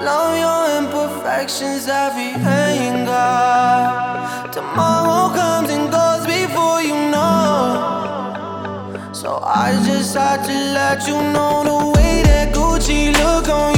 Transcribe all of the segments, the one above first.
Love your imperfections, every anger. Tomorrow comes and goes before you know. So I just had to let you know the way that Gucci look on you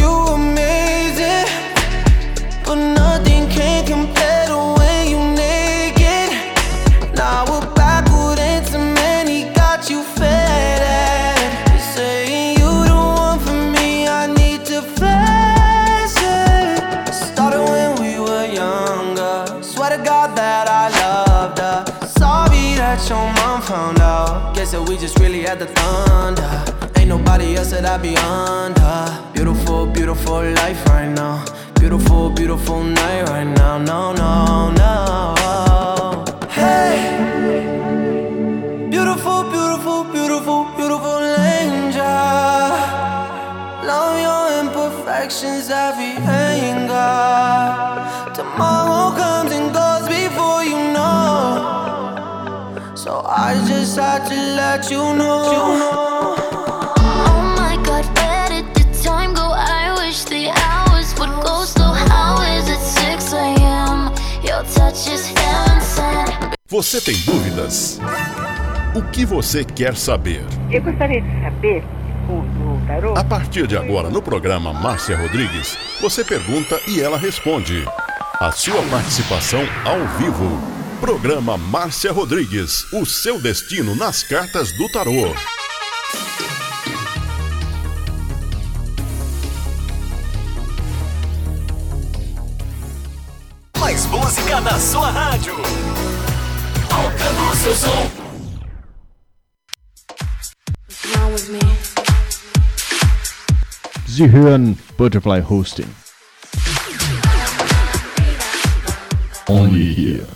Nobody else that I be under. Beautiful, beautiful life right now. Beautiful, beautiful night right now. No, no, no. Hey. Beautiful, beautiful, beautiful, beautiful angel. Love your imperfections, every anger. Tomorrow comes and goes before you know. So I just had to let you know. Oh Você tem dúvidas? O que você quer saber? Eu gostaria de saber, segundo o tarô, A partir de agora, no programa Márcia Rodrigues, você pergunta e ela responde. A sua participação ao vivo. Programa Márcia Rodrigues, o seu destino nas cartas do tarô. Mais música na sua rádio. Tocando seu som. Hören Butterfly Hosting. Only here.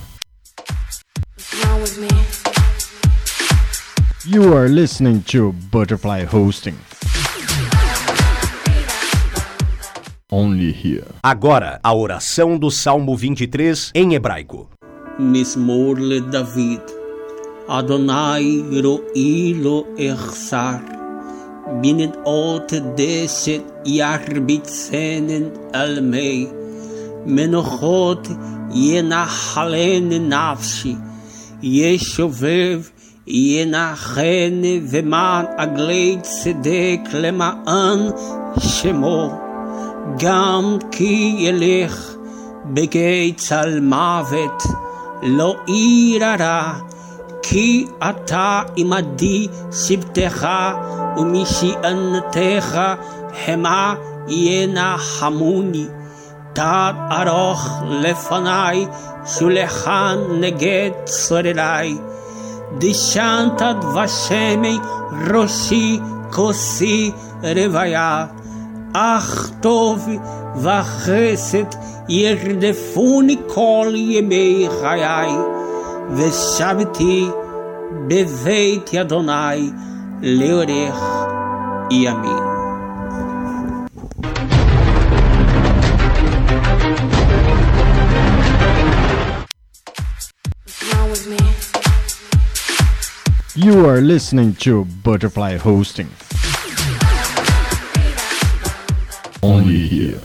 You are listening to Butterfly Hosting. Only here. Agora, a oração do Salmo 23 em hebraico. מזמור לדוד. אדוני רואי לו אחסר. בנדעות דשת ירביצנן על מי. מנוחות ינחלן נפשי. ישובב ינחן ומען עגלי צדק למען שמו. גם כי ילך בגיא צל מוות, לא ירא כי אתה עמדי שבטך ומשענתך המה ינחמוני. תת ארוך לפניי, שולחן נגד צורריי. דשנת דבשמי ראשי כוסי רוויה. אך טוב וחסד ירדפוני כל ימי חיי, ושבתי בבית אדוני לאורך ימים. What's wrong with me? You are listening to Butterfly Hosting. Only here.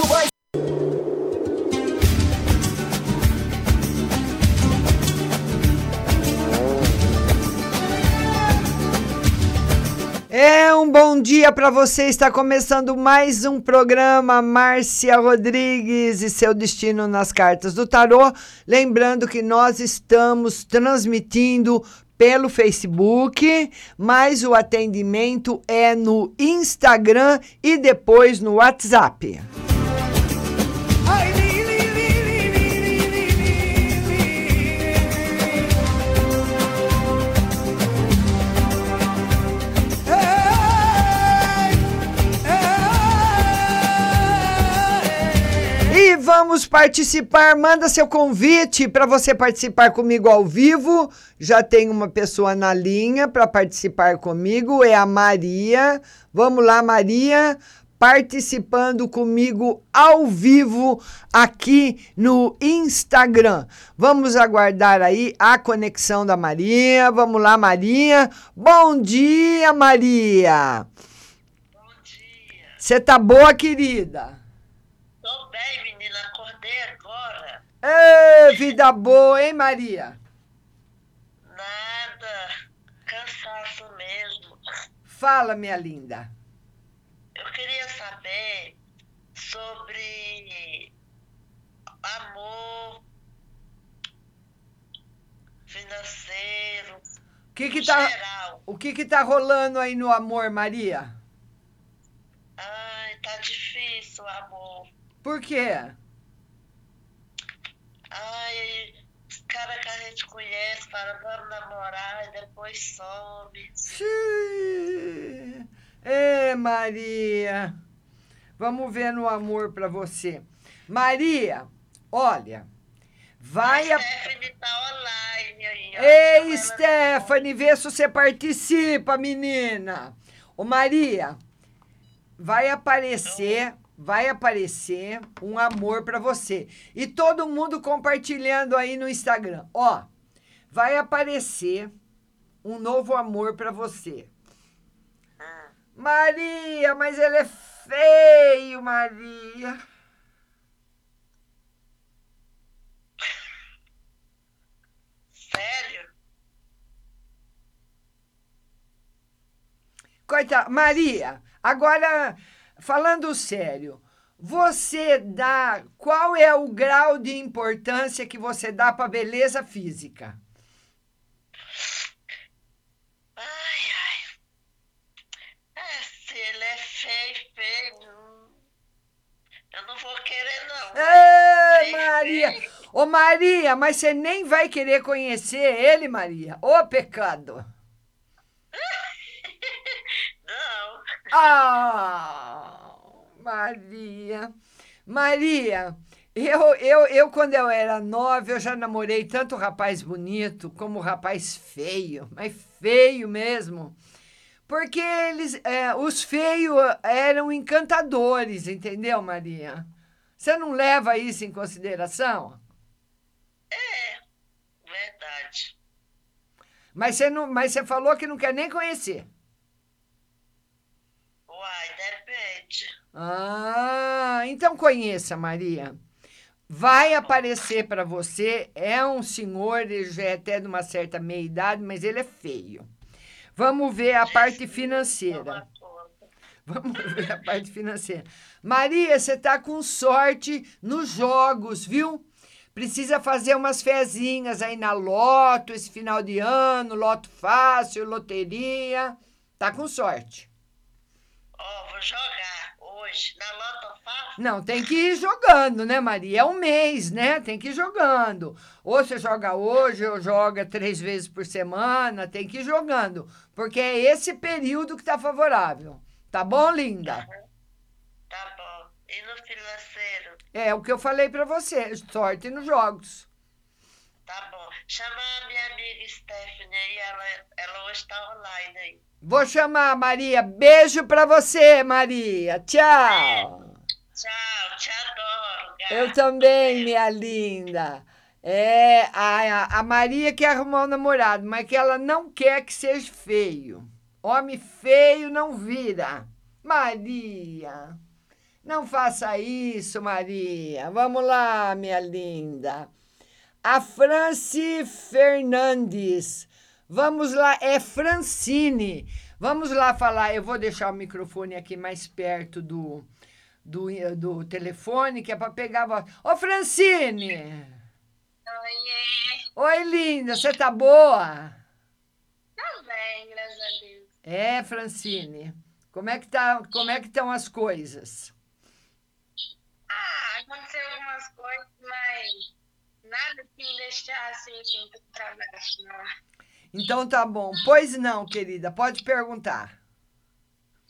Muito mais. É um bom dia para você. Está começando mais um programa Márcia Rodrigues e seu destino nas cartas do tarô. Lembrando que nós estamos transmitindo pelo Facebook, mas o atendimento é no Instagram e depois no WhatsApp. Vamos participar. Manda seu convite para você participar comigo ao vivo. Já tem uma pessoa na linha para participar comigo, é a Maria. Vamos lá, Maria, participando comigo ao vivo aqui no Instagram. Vamos aguardar aí a conexão da Maria. Vamos lá, Maria. Bom dia, Maria. Bom dia. Você tá boa, querida? Tô bem, menina. Acordei agora. Ê, vida boa, hein, Maria? Nada. Cansaço mesmo. Fala, minha linda. Eu queria saber sobre amor financeiro. O que que tá, Geral. o que que tá rolando aí no amor, Maria? Ai, tá difícil o amor. Por quê? Ai, os caras que a gente conhece falam, vamos namorar, e depois some. Xiii. Ê, Maria. Vamos ver no amor pra você. Maria, olha, vai a... Stephanie tá online aí. ó. Ei, Stephanie, vê se você participa, menina. Ô, Maria, vai aparecer, vai aparecer um amor pra você. E todo mundo compartilhando aí no Instagram. Ó, vai aparecer um novo amor pra você. Maria, mas ele é feio, Maria. Sério? Coitada, Maria, agora falando sério, você dá qual é o grau de importância que você dá para beleza física? Ai, ai. É, se ele é feio, feio. hum, Eu não vou querer, não. Ê, Feio, Maria! feio. Ô Maria, mas você nem vai querer conhecer ele, Maria. Ô pecado! Não. Ah, Maria. Maria, eu, eu, eu quando eu era nova, eu já namorei tanto rapaz bonito como rapaz feio, mas feio mesmo. Porque eles, é, os feios eram encantadores, entendeu, Maria? Você não leva isso em consideração? É, verdade. Mas você, não, mas você falou que não quer nem conhecer. Ah, então conheça, Maria. Vai aparecer para você. É um senhor, ele já é até de uma certa meia idade, mas ele é feio. Vamos ver a parte financeira. Vamos ver a parte financeira. Maria, você tá com sorte nos jogos, viu? Precisa fazer umas fezinhas aí na loto esse final de ano, loto fácil, loteria. Tá com sorte. Ó, vou jogar hoje na Loto Fácil. Não, tem que ir jogando, né, Maria? É um mês, né? Tem que ir jogando. Ou você joga hoje, ou joga três vezes por semana, tem que ir jogando. Porque é esse período que tá favorável. Tá bom, linda? Tá bom. E no financeiro? É o que eu falei pra você. Sorte nos jogos. Tá bom. Chama a minha amiga Stephanie aí, ela, ela hoje tá online aí. Vou chamar, Maria. Beijo pra você, Maria. Tchau. Tchau, te adoro. gata. Eu também, minha linda. É, a, a Maria quer arrumar um namorado, mas que ela não quer que seja feio. Homem feio não vira. Maria, não faça isso, Maria. Vamos lá, minha linda. A Franci Fernandes. Vamos lá, é Francine. Vamos lá falar. Eu vou deixar o microfone aqui mais perto do, do, do telefone, que é para pegar a voz. Ô, Francine! Oiê. Oi, linda, você tá boa? Tá bem, graças a Deus. É, Francine. Como é que tá, como é que estão as coisas? Ah, aconteceu algumas coisas, mas nada que me deixasse assim muito pra baixo, não. Então tá bom. Pois não, querida, pode perguntar.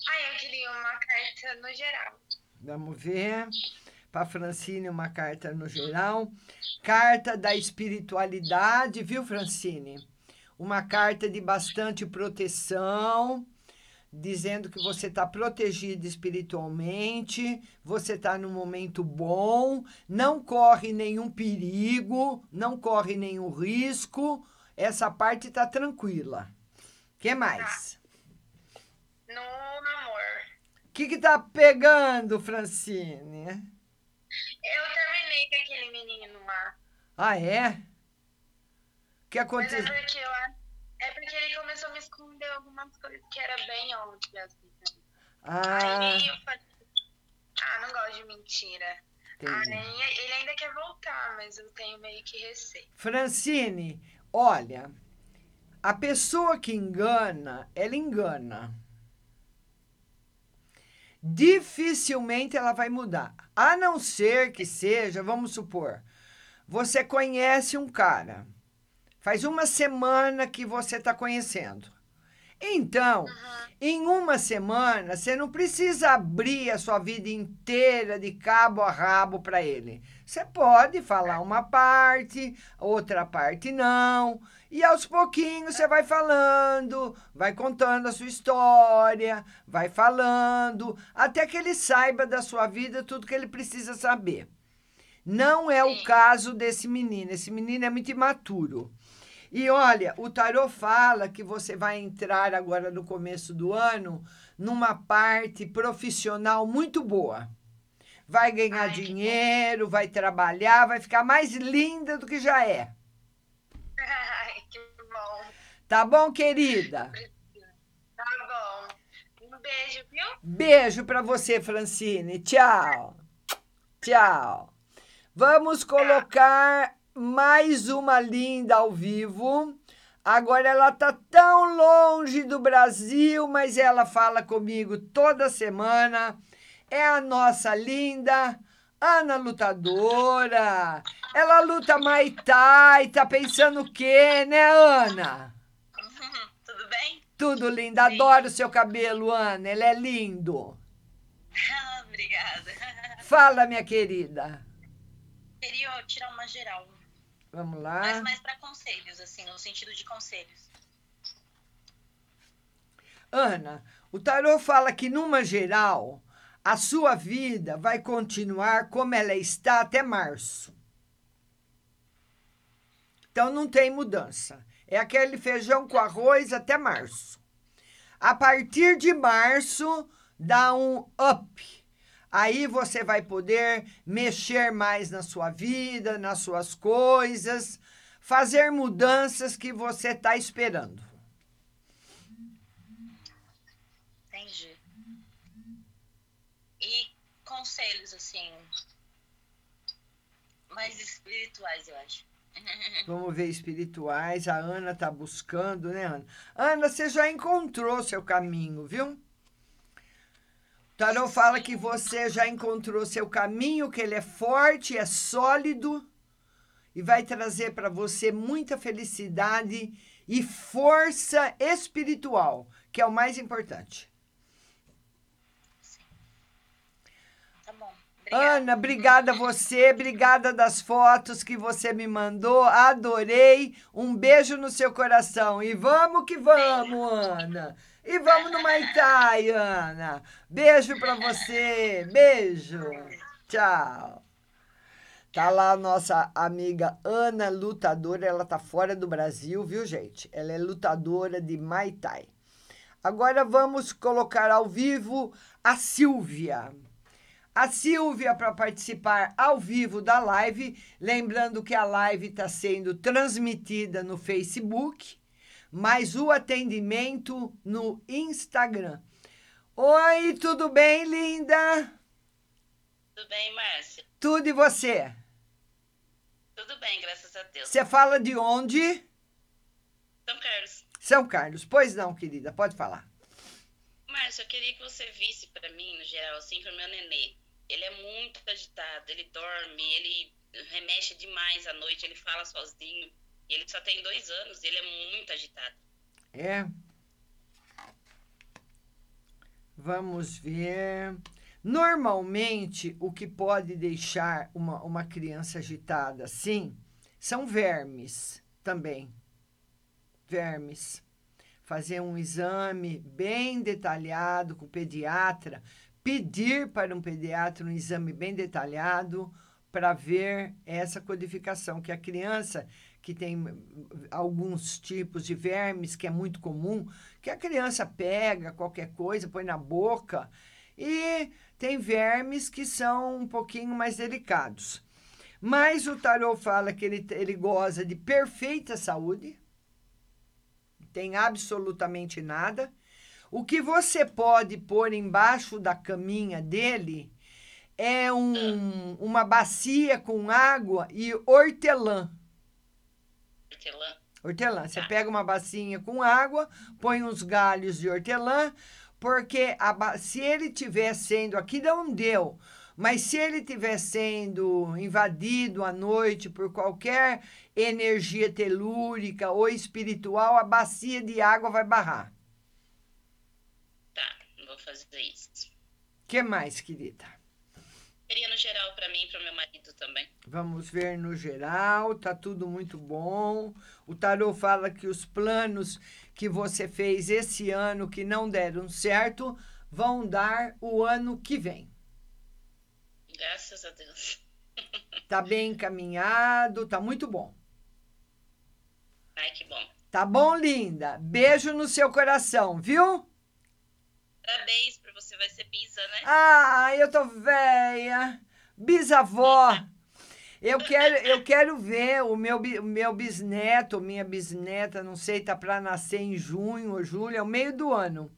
Ah, eu queria uma carta no geral. Vamos ver. para Francine uma carta no geral. Carta da espiritualidade, viu, Francine? Uma carta de bastante proteção, dizendo que você está protegido espiritualmente, você está num momento bom, não corre nenhum perigo, não corre nenhum risco. Essa parte está tranquila. que mais? No amor. O que que tá pegando, Francine? Eu terminei com aquele menino lá. Ah, é? O que Mas é aconteceu? porque, eu, é porque ele começou a me esconder algumas coisas que era bem óbvio, né? Ah, Aí eu falei, ah, não gosto de mentira. entendi. Aí ele ainda quer voltar, mas eu tenho meio que receio. Francine, olha, a pessoa que engana, ela engana. Dificilmente ela vai mudar. A não ser que seja, vamos supor, você conhece um cara, faz uma semana que você está conhecendo. Então, em uma semana, você não precisa abrir a sua vida inteira de cabo a rabo para ele. Você pode falar uma parte, outra parte não. E aos pouquinhos você vai falando, vai contando a sua história, vai falando, até que ele saiba da sua vida tudo que ele precisa saber. Não é o Sim. caso desse menino. Esse menino é muito imaturo. E olha, o tarô fala que você vai entrar agora no começo do ano numa parte profissional muito boa. Vai ganhar Ai, dinheiro, vai trabalhar, vai ficar mais linda do que já é. Ai, que bom. Tá bom, querida? Tá bom. Um beijo, viu? Beijo pra você, Francine. Tchau. Tchau. Vamos colocar mais uma linda ao vivo. Agora ela tá tão longe do Brasil, mas ela fala comigo toda semana. É a nossa linda Ana Lutadora. Ela luta Muay Thai, tá pensando o quê, né, Ana? Tudo bem? Tudo lindo. Adoro o seu cabelo, Ana. Ele é lindo. Obrigada. Fala, minha querida. Queria tirar uma geral, Vamos mas lá. mais para conselhos, assim, no sentido de conselhos. Ana, o tarô fala que, numa geral, a sua vida vai continuar como ela está até março. Então não tem mudança. É aquele feijão com arroz até março. A partir de março, dá um up. Aí você vai poder mexer mais na sua vida, nas suas coisas, fazer mudanças que você está esperando. Entendi. E conselhos, assim, mais espirituais, eu acho. Vamos ver espirituais. A Ana tá buscando, né, Ana? Ana, você já encontrou seu caminho, viu? Tarô fala que você já encontrou seu caminho, que ele é forte, é sólido e vai trazer para você muita felicidade e força espiritual, que é o mais importante. Tá bom. Obrigada. Ana, obrigada a você, obrigada das fotos que você me mandou, adorei. Um beijo no seu coração e vamos que vamos, Ana. E vamos no Maitai, Ana. Beijo pra você, beijo. Tchau. Tá lá a nossa amiga Ana lutadora, ela tá fora do Brasil, viu, gente? Ela é lutadora de Muay Thai. Agora vamos colocar ao vivo a Silvia. A Silvia para participar ao vivo da live, lembrando que a live está sendo transmitida no Facebook, mas o atendimento no Instagram. Oi, tudo bem, linda? Tudo bem, Márcia? Tudo e você? Tudo bem, graças a Deus. Você fala de onde? São Carlos. São Carlos. Pois não, querida, pode falar. Márcia, eu queria que você visse pra mim, no geral, assim, pro meu nenê. Ele é muito agitado, ele dorme, ele remexe demais à noite, ele fala sozinho. E ele só tem dois anos ele é muito agitado. É. Vamos ver. Normalmente, o que pode deixar uma, uma criança agitada assim são vermes também. Vermes. Fazer um exame bem detalhado com o pediatra, pedir para um pediatra um exame bem detalhado para ver essa codificação, que a criança que tem alguns tipos de vermes, que é muito comum, que a criança pega qualquer coisa, põe na boca, e tem vermes que são um pouquinho mais delicados. Mas o tarô fala que ele, ele goza de perfeita saúde, tem absolutamente nada. O que você pode pôr embaixo da caminha dele é um, uma bacia com água e hortelã. Hortelã. Hortelã. Você pega uma bacinha com água, põe uns galhos de hortelã, porque a, se ele tiver sendo, aqui não deu, mas se ele estiver sendo invadido à noite por qualquer energia telúrica ou espiritual, a bacia de água vai barrar. Tá, vou fazer isso. O que mais, querida? Queria no geral para mim e para meu marido também. Vamos ver no geral, tá tudo muito bom. O tarô fala que os planos que você fez esse ano que não deram certo vão dar o ano que vem. Graças a Deus. Tá bem encaminhado, tá muito bom. Ai, que bom. Tá bom, linda? Beijo no seu coração, viu? Parabéns pra você, vai ser bisa, né? Ah, eu tô velha. Bisavó. Eu quero, eu quero ver o meu, meu bisneto, minha bisneta, não sei, tá para nascer em junho ou julho, é o meio do ano.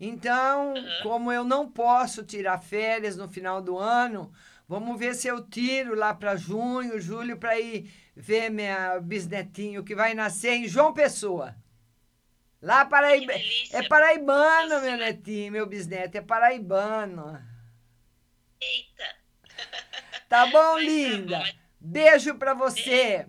Então, uhum. como eu não posso tirar férias no final do ano, vamos ver se eu tiro lá para junho, julho, para ir ver minha bisnetinho que vai nascer em João Pessoa. Lá Paraíba. É paraibano, meu netinho, meu bisneto, é paraibano. Eita! Tá bom, mas linda? Tá bom. Beijo para você.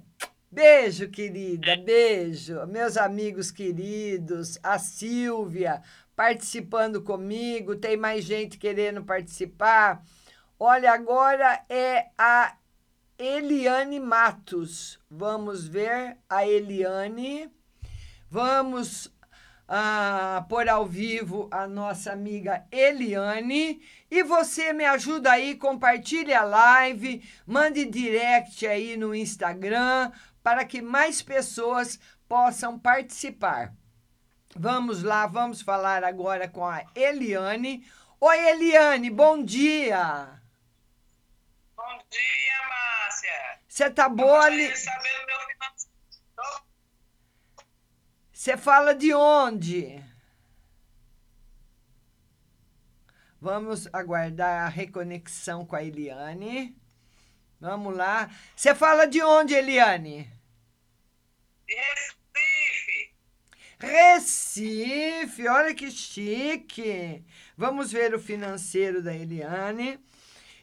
Beijo, querida, beijo. Meus amigos queridos, a Silvia participando comigo, tem mais gente querendo participar. Olha, agora é a Eliane Matos. Vamos ver a Eliane. Vamos a pôr ao vivo a nossa amiga Eliane. E você me ajuda aí, compartilhe a live, mande direct aí no Instagram para que mais pessoas possam participar. Vamos lá, vamos falar agora com a Eliane. Oi, Eliane, bom dia. Bom dia, Márcia. Você tá boa ali? Você fala de onde? Vamos aguardar a reconexão com a Eliane. Vamos lá. Você fala de onde, Eliane? Recife. Recife, olha que chique. Vamos ver o financeiro da Eliane.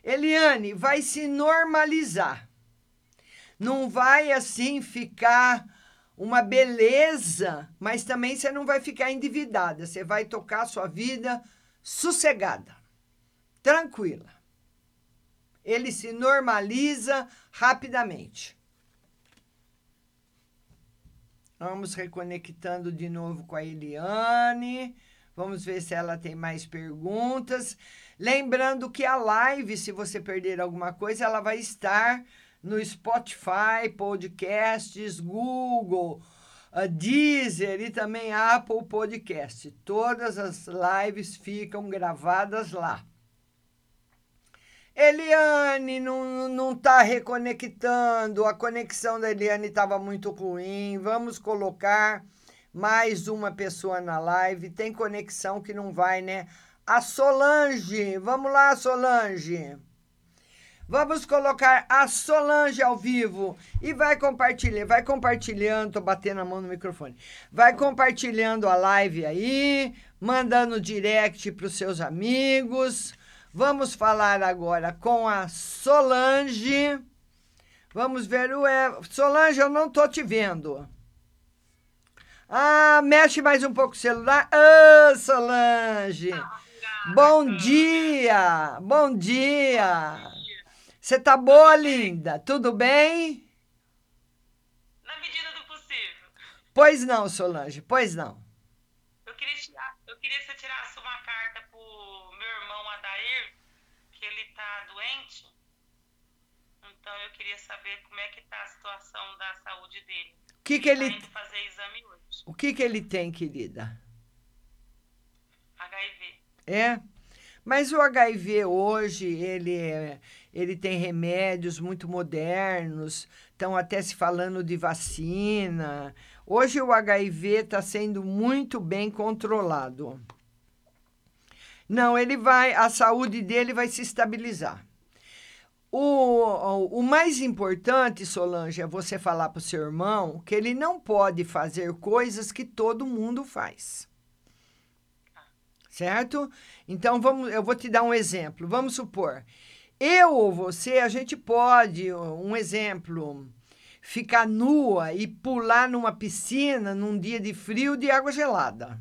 Eliane, vai se normalizar. Não vai assim ficar uma beleza, mas também você não vai ficar endividada, você vai tocar a sua vida sossegada, tranquila. Ele se normaliza rapidamente. Vamos reconectando de novo com a Eliane. Vamos ver se ela tem mais perguntas. Lembrando que a live, se você perder alguma coisa, ela vai estar no Spotify, podcasts, Google, a Deezer e também Apple Podcast. Todas as lives ficam gravadas lá. Eliane não, não tá reconectando, a conexão da Eliane estava muito ruim. Vamos colocar mais uma pessoa na live. Tem conexão que não vai, né? A Solange, vamos lá, Solange. Vamos colocar a Solange ao vivo e vai compartilhar, vai compartilhando, tô batendo a mão no microfone. Vai compartilhando a live aí, mandando direct para os seus amigos. Vamos falar agora com a Solange. Vamos ver o Solange, eu não tô te vendo. Ah, mexe mais um pouco o celular. Ah, Solange. Bom dia! Bom dia! Você tá boa, linda? Tudo bem? Na medida do possível. Pois não, Solange, pois não. Eu queria, tirar, eu queria que você tirasse uma carta pro meu irmão Adair, que ele tá doente. Então eu queria saber como é que tá a situação da saúde dele. O que que ele, Tá indo fazer exame hoje. o que que ele tem, querida? HIV. É? Mas o HIV hoje, ele, é- ele tem remédios muito modernos, estão até se falando de vacina. Hoje o HIV está sendo muito bem controlado. Não, ele vai, a saúde dele vai se estabilizar. O, o, mais importante, Solange, é você falar para o seu irmão que ele não pode fazer coisas que todo mundo faz. Certo? Então, vamos, eu vou te dar um exemplo. Vamos supor, eu ou você, a gente pode, um exemplo, ficar nua e pular numa piscina num dia de frio de água gelada.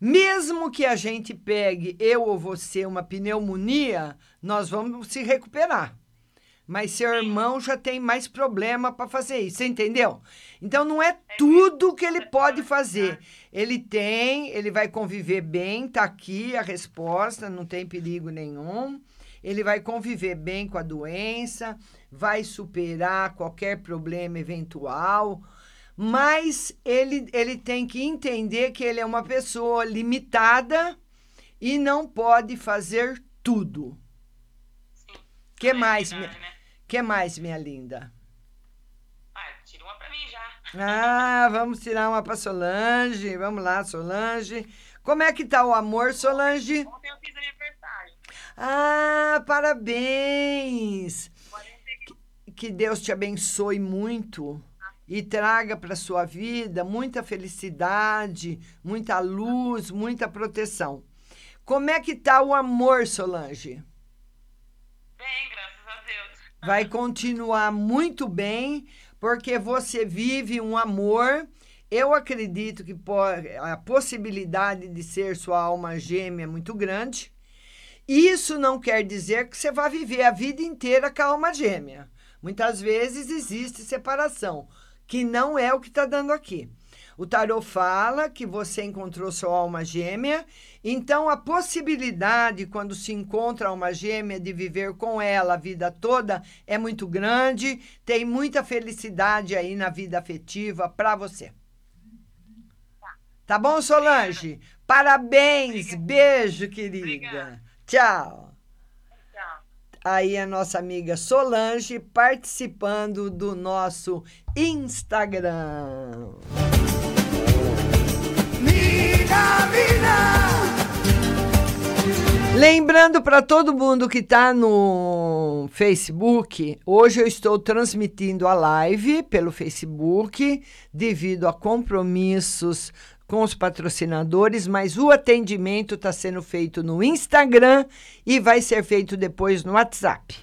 Mesmo que a gente pegue, eu ou você, uma pneumonia, nós vamos se recuperar. Mas seu irmão já tem mais problema para fazer isso, você entendeu? Então não é tudo que ele pode fazer. Ele tem, ele vai conviver bem, tá aqui a resposta, não tem perigo nenhum. Ele vai conviver bem com a doença, vai superar qualquer problema eventual, mas ele, ele tem que entender que ele é uma pessoa limitada e não pode fazer tudo. Que mais, minha, que mais, minha linda? Ah, tira uma pra mim já. Ah, vamos tirar uma para Solange. Vamos lá, Solange. Como é que tá o amor, Solange? Ontem eu fiz aniversário. Ah, parabéns! Que- Deus te abençoe muito e traga para sua vida muita felicidade, muita luz, muita proteção. Como é que tá o amor, Solange? Bem, graças a Deus. vai continuar muito bem, porque você vive um amor. Eu acredito que a possibilidade de ser sua alma gêmea é muito grande. Isso não quer dizer que você vai viver a vida inteira com a alma gêmea. Muitas vezes existe separação, que não é o que está dando aqui. O tarot fala que você encontrou sua alma gêmea, então a possibilidade, quando se encontra a alma gêmea, de viver com ela a vida toda é muito grande. Tem muita felicidade aí na vida afetiva para você. Tá bom, Solange? Parabéns, beijo, querida. Tchau. Tchau. Aí a nossa amiga Solange participando do nosso Instagram. Lembrando para todo mundo que está no Facebook, hoje eu estou transmitindo a live pelo Facebook, devido a compromissos com os patrocinadores, mas o atendimento está sendo feito no Instagram e vai ser feito depois no WhatsApp.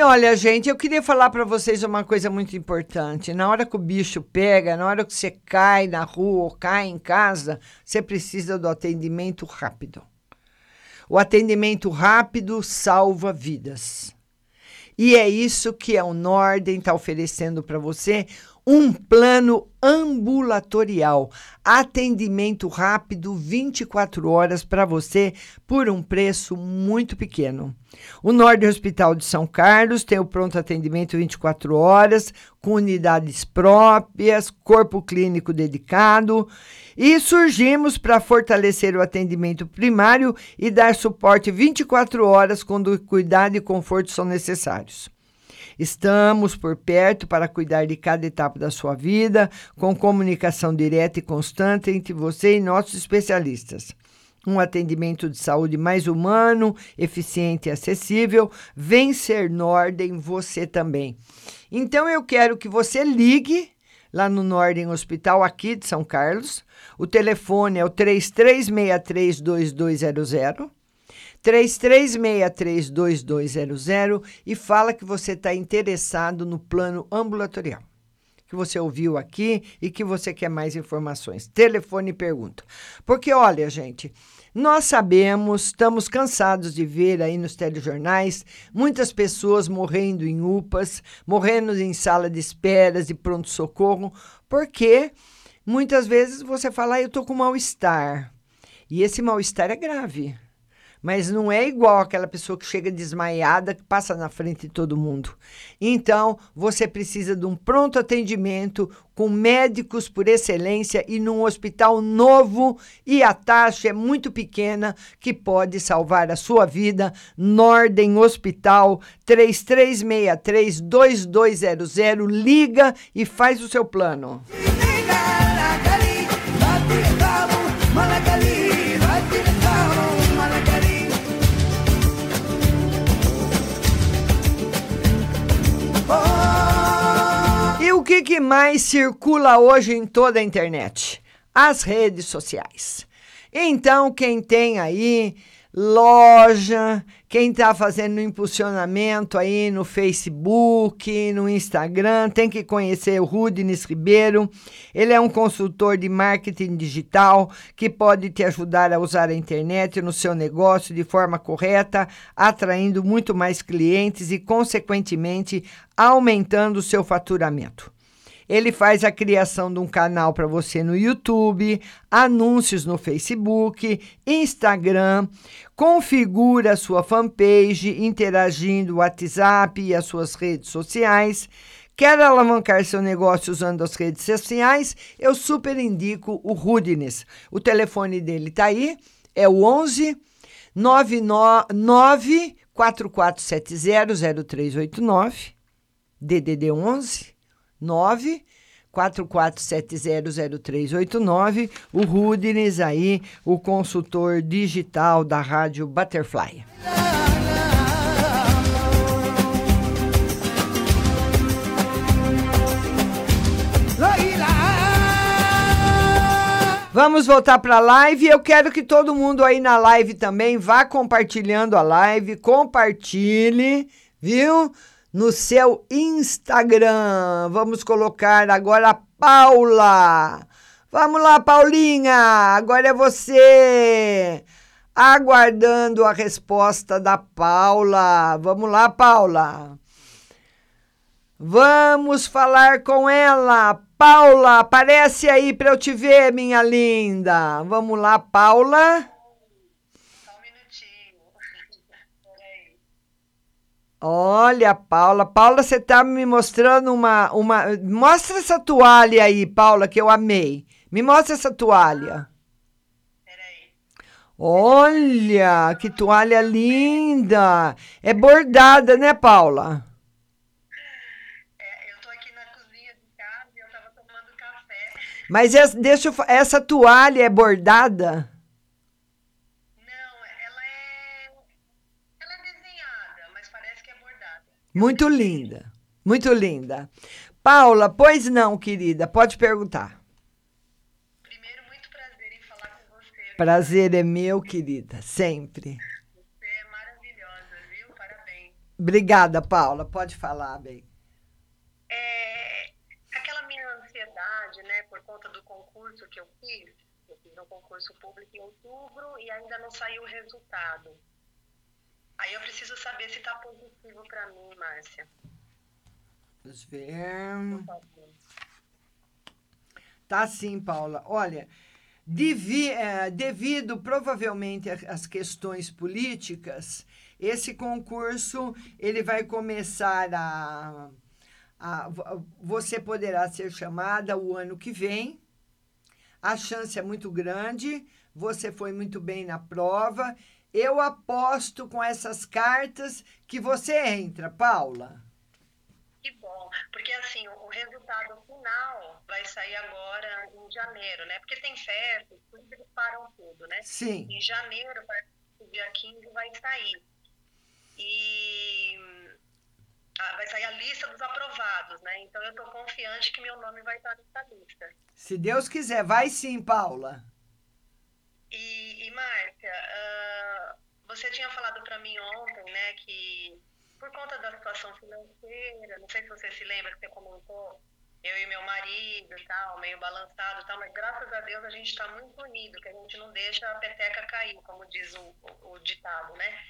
E olha, gente, eu queria falar para vocês uma coisa muito importante. Na hora que o bicho pega, na hora que você cai na rua ou cai em casa, você precisa do atendimento rápido. O atendimento rápido salva vidas. E é isso que a Nordem está oferecendo para você um plano ambulatorial, atendimento rápido 24 horas para você por um preço muito pequeno. O Nordem Hospital de São Carlos tem o pronto atendimento 24 horas, com unidades próprias, corpo clínico dedicado. E surgimos para fortalecer o atendimento primário e dar suporte 24 horas quando cuidado e conforto são necessários. Estamos por perto para cuidar de cada etapa da sua vida, com comunicação direta e constante entre você e nossos especialistas. um atendimento de saúde mais humano, eficiente e acessível. Vem ser Norden você também. Então eu quero que você ligue lá no Norden Hospital aqui de São Carlos. O telefone é o 33632200. 33632200 e fala que você está interessado no plano ambulatorial. Que você ouviu aqui e que você quer mais informações. Telefone e pergunta. Porque, olha, gente, nós sabemos, estamos cansados de ver aí nos telejornais muitas pessoas morrendo em UPAs, morrendo em sala de esperas e pronto-socorro, porque muitas vezes você fala, ah, eu estou com mal-estar. E esse mal-estar é grave mas não é igual aquela pessoa que chega desmaiada, que passa na frente de todo mundo. Então, você precisa de um pronto atendimento com médicos por excelência e num hospital novo e a taxa é muito pequena que pode salvar a sua vida. Norden Hospital 3363 2200 liga e faz o seu plano. Mais circula hoje em toda a internet? As redes sociais. Então, quem tem aí loja, quem está fazendo impulsionamento aí no Facebook, no Instagram, tem que conhecer o Rudines Ribeiro. Ele é um consultor de marketing digital que pode te ajudar a usar a internet no seu negócio de forma correta, atraindo muito mais clientes e, consequentemente, aumentando o seu faturamento. Ele faz a criação de um canal para você no YouTube, anúncios no Facebook, Instagram, configura a sua fanpage interagindo o WhatsApp e as suas redes sociais. Quer alavancar seu negócio usando as redes sociais? Eu super indico o Rudines. O telefone dele está aí, é o 11 99 4470 0389 DDD 11 9 44700389, o Rudines aí, o consultor digital da Rádio Butterfly. Vamos voltar para a live. Eu quero que todo mundo aí na live também vá compartilhando a live, compartilhe, viu? No seu Instagram. Vamos colocar agora a Paula. Vamos lá, Paulinha, agora é você. Aguardando a resposta da Paula. Vamos lá, Paula. Vamos falar com ela. Paula, aparece aí para eu te ver, minha linda. Vamos lá, Paula. Olha, Paula. Paula, você tá me mostrando uma, uma. Mostra essa toalha aí, Paula, que eu amei. Me mostra essa toalha. Peraí. Olha, que toalha linda. É bordada, né, Paula? É, eu tô aqui na cozinha de casa e eu tava tomando café. Mas essa, deixa eu, essa toalha é bordada? Muito linda, muito linda. Paula, pois não, querida, pode perguntar. Primeiro, muito prazer em falar com você. Prazer é meu, querida, sempre. Você é maravilhosa, viu? Parabéns. Obrigada, Paula, pode falar, bem. É, aquela minha ansiedade, né, por conta do concurso que eu fiz, eu fiz um concurso público em outubro e ainda não saiu o resultado. Aí eu preciso saber se está positivo para mim, Márcia. Vamos ver. Tá sim, Paula. Olha, devi, é, devido provavelmente às questões políticas, esse concurso ele vai começar a, a. Você poderá ser chamada o ano que vem. A chance é muito grande. Você foi muito bem na prova eu aposto com essas cartas que você entra, Paula. Que bom. Porque assim, o resultado final vai sair agora em janeiro, né? Porque tem festa, tudo eles param tudo, né? Sim. Em janeiro, dia 15, vai sair. E ah, vai sair a lista dos aprovados, né? Então eu tô confiante que meu nome vai estar nessa lista. Se Deus quiser, vai sim, Paula. E, e Márcia, uh, você tinha falado para mim ontem, né, que por conta da situação financeira, não sei se você se lembra que você comentou, eu e meu marido e tal, meio balançado e tal, mas graças a Deus a gente está muito unido, que a gente não deixa a peteca cair, como diz o, o, ditado, né?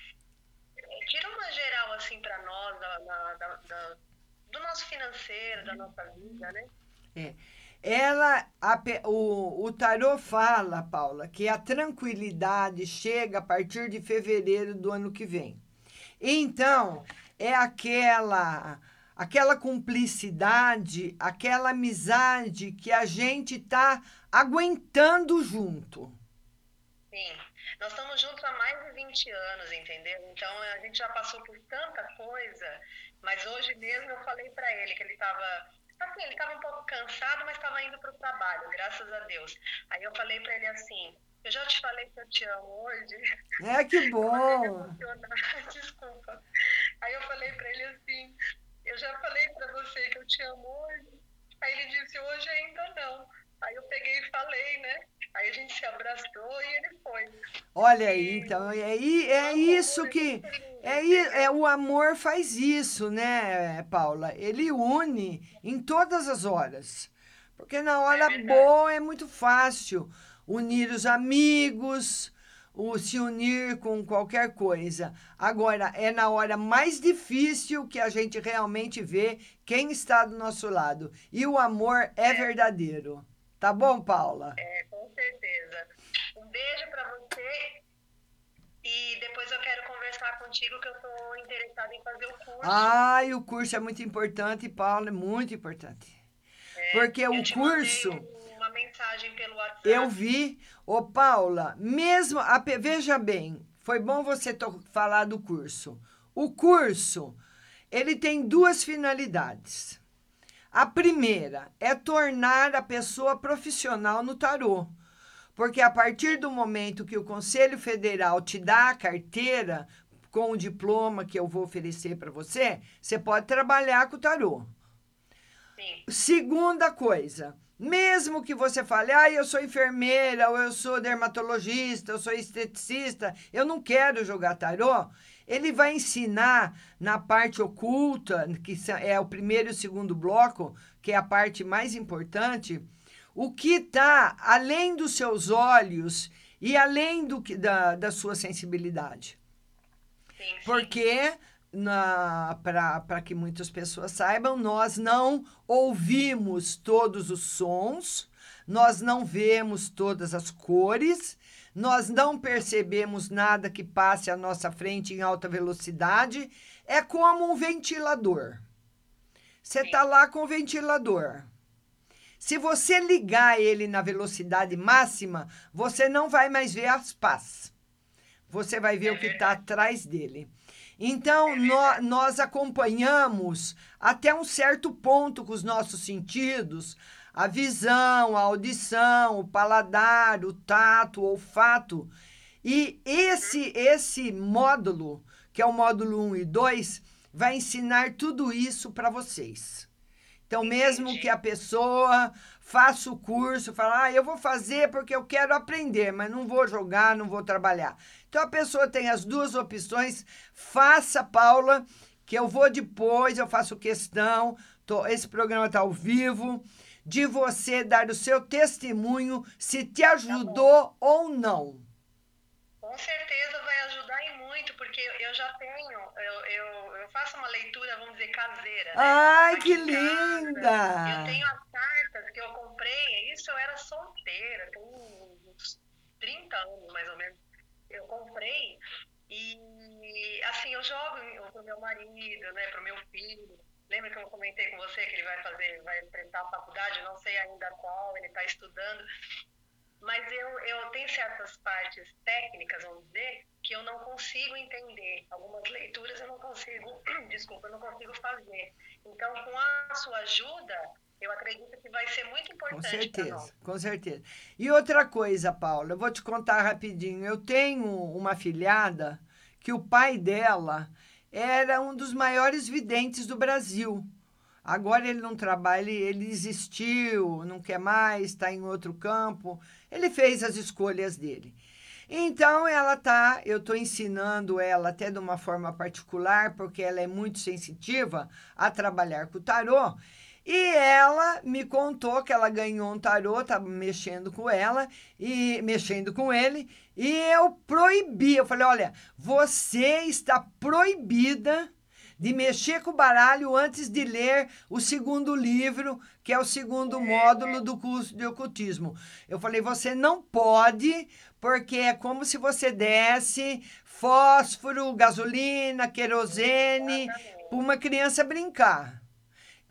Tira uma geral assim para nós da, da, da, do nosso financeiro, da nossa vida, né? É. Ela, a, o, o tarô fala, Paula, que a tranquilidade chega a partir de fevereiro do ano que vem. Então, é aquela aquela cumplicidade, aquela amizade que a gente está aguentando junto. Sim. Nós estamos juntos há mais de 20 anos, entendeu? Então a gente já passou por tanta coisa, mas hoje mesmo eu falei para ele que ele estava assim, ele estava um pouco cansado, mas estava indo para o trabalho, graças a Deus. Aí eu falei para ele assim: eu já te falei que eu te amo hoje. É que bom. Desculpa. Aí eu falei para ele assim: eu já falei para você que eu te amo hoje. Aí ele disse, hoje ainda não. Aí eu peguei e falei, né? Aí a gente se abraçou e ele foi. Olha aí, então, é, é isso que. É, é, o amor faz isso, né, Paula? Ele une em todas as horas. Porque na hora é boa é muito fácil unir os amigos, o se unir com qualquer coisa. Agora, é na hora mais difícil que a gente realmente vê quem está do nosso lado. E o amor é, é. verdadeiro. Tá bom, Paula? É, beijo para você. E depois eu quero conversar contigo que eu estou interessada em fazer o curso. Ah, e o curso é muito importante, Paula, é muito importante. É, Porque o curso uma mensagem pelo WhatsApp. Eu vi. Ô, Paula, mesmo. A, veja bem, foi bom você falar do curso. O curso, ele tem duas finalidades. A primeira é tornar a pessoa profissional no tarô. Porque a partir do momento que o Conselho Federal te dá a carteira com o diploma que eu vou oferecer para você, você pode trabalhar com o tarô. Sim. Segunda coisa, mesmo que você fale, ah, eu sou enfermeira, ou eu sou dermatologista, eu sou esteticista, eu não quero jogar tarô, ele vai ensinar na parte oculta, que é o primeiro e o segundo bloco, que é a parte mais importante, o que está além dos seus olhos e além do que, da, da sua sensibilidade. Sim, sim. Porque para que muitas pessoas saibam, nós não ouvimos todos os sons, nós não vemos todas as cores, nós não percebemos nada que passe à nossa frente em alta velocidade. É como um ventilador. Você está lá com o ventilador. Se você ligar ele na velocidade máxima, você não vai mais ver as pás. Você vai ver o que está atrás dele. Então, no, nós acompanhamos até um certo ponto com os nossos sentidos, a visão, a audição, o paladar, o tato, o olfato. E esse, esse módulo, que é o módulo 1 e 2, vai ensinar tudo isso para vocês. Então, mesmo que a pessoa faça o curso, fala, ah, eu vou fazer porque eu quero aprender, mas não vou jogar, não vou trabalhar. Então a pessoa tem as duas opções. Faça, Paula, que eu vou depois, eu faço questão. Tô, esse programa está ao vivo. De você dar o seu testemunho se te ajudou tá ou não. Com certeza vai muito, porque eu já tenho, eu, eu, eu faço uma leitura, vamos dizer, caseira. Né? Ai, que linda! Casa. Eu tenho as cartas que eu comprei, isso eu era solteira, tem uns 30 anos mais ou menos eu comprei e assim eu jogo pro meu marido, né, pro meu filho. Lembra que eu comentei com você que ele vai fazer, vai enfrentar a faculdade, não sei ainda qual, ele está estudando. Mas eu, eu tenho certas partes técnicas, vamos dizer, que eu não consigo entender. Algumas leituras eu não consigo, desculpa, eu não consigo fazer. Então, com a sua ajuda, eu acredito que vai ser muito Com importante nós. certeza, com certeza. E outra coisa, Paula, eu vou te contar rapidinho. Eu tenho uma filhada que o pai dela era um dos maiores videntes do Brasil. Agora ele não trabalha, ele, ele desistiu, não quer mais, está em outro campo. Ele fez as escolhas dele. Então ela tá, eu estou ensinando ela até de uma forma particular, porque ela é muito sensitiva a trabalhar com o tarô. E ela me contou que ela ganhou um tarô, estava mexendo com ela e mexendo com ele, e eu proibi. Eu falei: olha, você está proibida de mexer com o baralho antes de ler o segundo livro, que é o segundo módulo do curso de ocultismo. Eu falei: você não pode, porque é como se você desse fósforo, gasolina, querosene para uma criança brincar.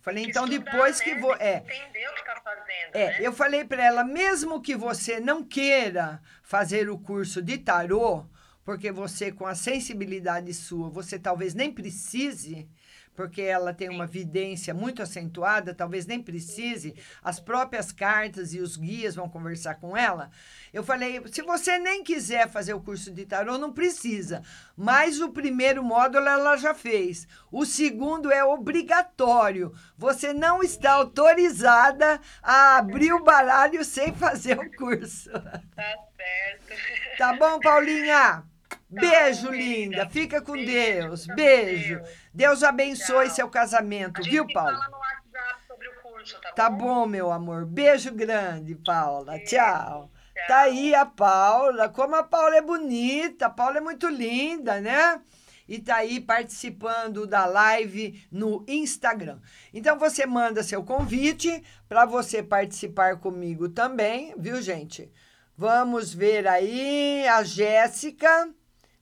Falei, então depois que vou. É, que está fazendo, é, né? eu falei para ela, mesmo que você não queira fazer o curso de tarô, porque você com a sensibilidade sua, você talvez nem precise, porque ela tem uma vidência muito acentuada, talvez nem precise, as próprias cartas e os guias vão conversar com ela. Eu falei, se você nem quiser fazer o curso de tarô, não precisa. Mas o primeiro módulo ela já fez. O segundo é obrigatório. Você não está autorizada a abrir o baralho sem fazer o curso. Tá certo. Tá bom, Paulinha? Beijo, linda. Fica com Deus. Beijo. Deus abençoe seu casamento, viu, Paula? Fala no WhatsApp sobre o curso, tá, Tá bom, meu amor. Beijo grande, Paula. Tchau. Tá aí a Paula. Como a Paula é bonita. A Paula é muito linda, né? E tá aí participando da live no Instagram. Então você manda seu convite para você participar comigo também, viu, gente? Vamos ver aí a Jéssica.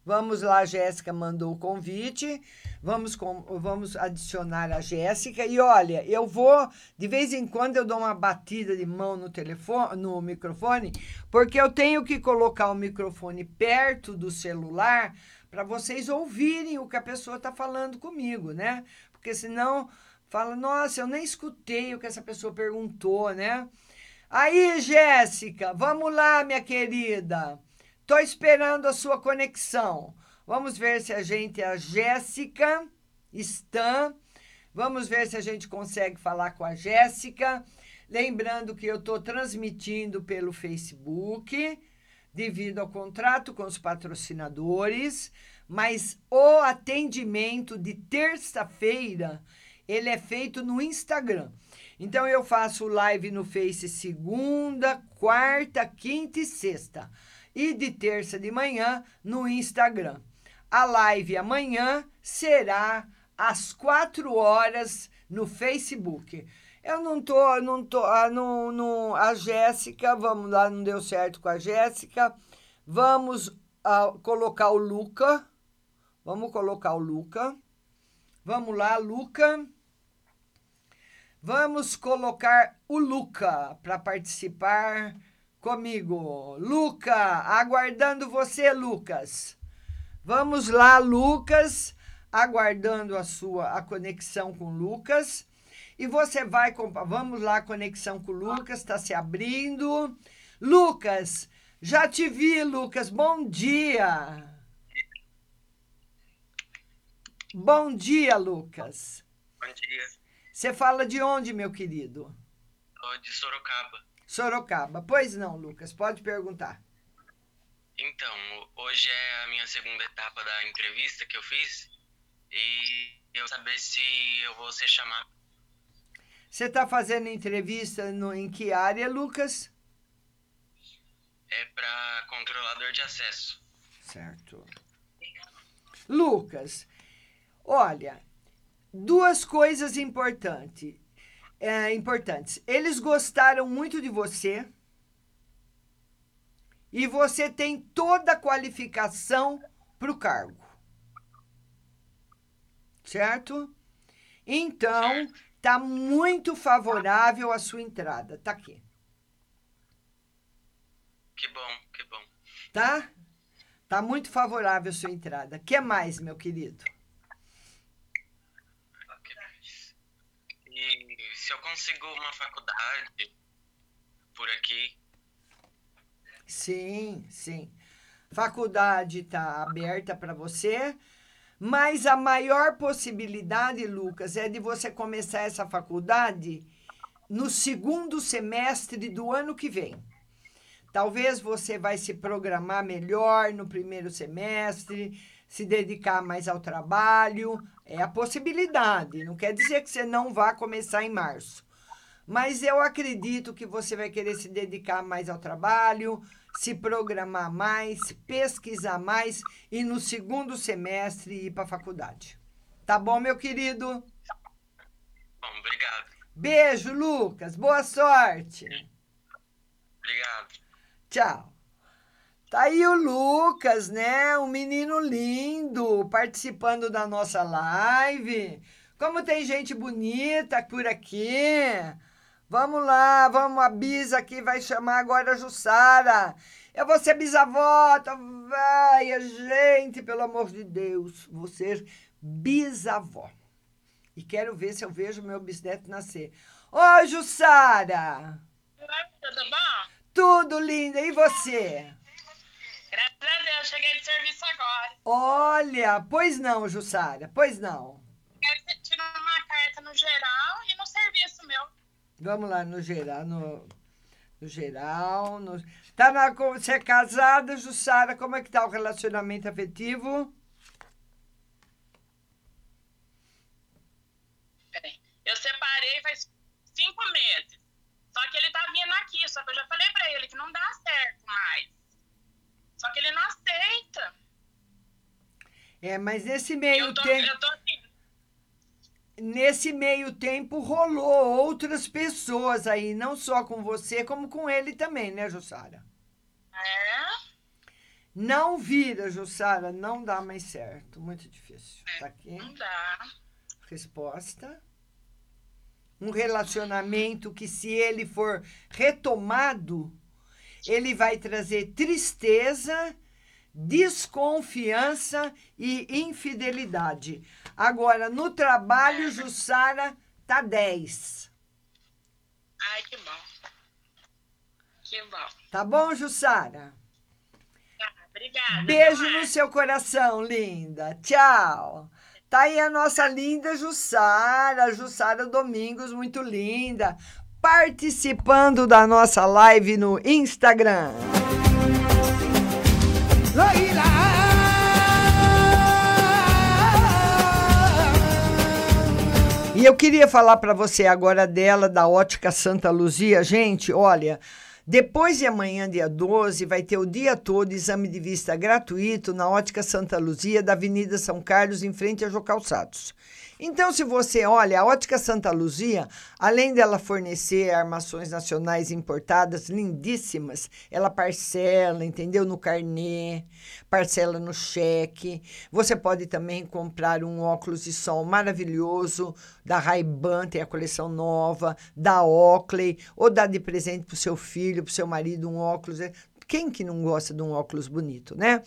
Vamos lá, a Jéssica mandou o convite. Vamos, com, vamos adicionar a Jéssica. E olha, eu vou, de vez em quando, eu dou uma batida de mão no telefone, no microfone, porque eu tenho que colocar o microfone perto do celular para vocês ouvirem o que a pessoa está falando comigo, né? Porque senão fala, nossa, eu nem escutei o que essa pessoa perguntou, né? Aí, Jéssica, vamos lá, minha querida. Tô esperando a sua conexão. Vamos ver se a gente, a Jéssica, está. Vamos ver se a gente consegue falar com a Jéssica. Lembrando que eu estou transmitindo pelo Facebook, devido ao contrato com os patrocinadores, mas o atendimento de terça-feira ele é feito no Instagram. Então eu faço live no Face segunda, quarta, quinta e sexta. E de terça de manhã no Instagram. A live amanhã será às quatro horas no Facebook. Eu não tô, não tô, ah, não, não, a Jéssica, vamos lá, não deu certo com a Jéssica. Vamos ah, colocar o Luca. Vamos colocar o Luca. Vamos lá, Luca. Vamos colocar o Luca para participar comigo. Luca, aguardando você, Lucas. Vamos lá, Lucas, aguardando a sua a conexão com Lucas. E você vai vamos lá, conexão com Lucas, está se abrindo. Lucas, já te vi, Lucas. Bom dia. Bom dia, Lucas. Bom dia. Você fala de onde, meu querido? De Sorocaba. Sorocaba. Pois não, Lucas, pode perguntar. Então, hoje é a minha segunda etapa da entrevista que eu fiz e eu saber se eu vou ser chamado. Você está fazendo entrevista no, em que área, Lucas? É para controlador de acesso. Certo. Lucas, olha, duas coisas importantes. É, importantes. Eles gostaram muito de você. E você tem toda a qualificação para o cargo. Certo? Então, tá muito favorável a sua entrada. Tá aqui. Que bom, que bom. Tá? Tá muito favorável a sua entrada. que mais, meu querido? Se eu consigo uma faculdade por aqui. Sim, sim. Faculdade está aberta para você, mas a maior possibilidade, Lucas, é de você começar essa faculdade no segundo semestre do ano que vem. Talvez você vai se programar melhor no primeiro semestre, se dedicar mais ao trabalho. É a possibilidade. Não quer dizer que você não vá começar em março. Mas eu acredito que você vai querer se dedicar mais ao trabalho, se programar mais, pesquisar mais e no segundo semestre ir para a faculdade. Tá bom, meu querido? Bom, obrigado. Beijo, Lucas. Boa sorte. Obrigado. Tchau. Tá aí o Lucas, né? Um menino lindo participando da nossa live. Como tem gente bonita por aqui. Vamos lá, vamos, a Bisa aqui vai chamar agora a Jussara. Eu vou ser bisavó, tá, vai, gente, pelo amor de Deus, vou ser bisavó. E quero ver se eu vejo meu bisneto nascer. Ô, Jussara! Tudo bom? Tudo lindo, e você? A Deus, cheguei de serviço agora. Olha, pois não, Jussara, pois não. Quero tire uma carta no geral e no serviço meu. Vamos lá, no geral, no, no geral. No, tá na, você é casada, Jussara? Como é que tá o relacionamento afetivo? Peraí. Eu separei faz cinco meses. Só que ele tá vindo aqui, só que eu já falei pra ele que não dá certo mais. Só que ele não aceita. É, mas nesse meio tô, tempo. tô assim. Nesse meio tempo rolou outras pessoas aí, não só com você, como com ele também, né, Jussara? É? Não vira, Jussara, não dá mais certo. Muito difícil. Tá aqui. Não dá. Resposta. Um relacionamento que, se ele for retomado, ele vai trazer tristeza, desconfiança e infidelidade. Agora, no trabalho, Jussara tá 10. Ai, que bom. Que bom. Tá bom, Jussara? Tá, obrigada. Beijo no mais. seu coração, linda. Tchau. Tá aí a nossa linda Jussara, Jussara Domingos, muito linda, participando da nossa live no Instagram. E eu queria falar para você agora dela, da Ótica Santa Luzia. Gente, olha, depois de amanhã, dia 12, vai ter o dia todo exame de vista gratuito na Ótica Santa Luzia, da Avenida São Carlos, em frente a Jô Calçados. Então, se você olha, a Ótica Santa Luzia, além dela fornecer armações nacionais importadas lindíssimas, ela parcela, entendeu? No carnê, parcela no cheque. Você pode também comprar um óculos de sol maravilhoso da Ray-Ban, tem a coleção nova, da Oakley, ou dá de presente para o seu filho, para o seu marido um óculos. Quem que não gosta de um óculos bonito, né?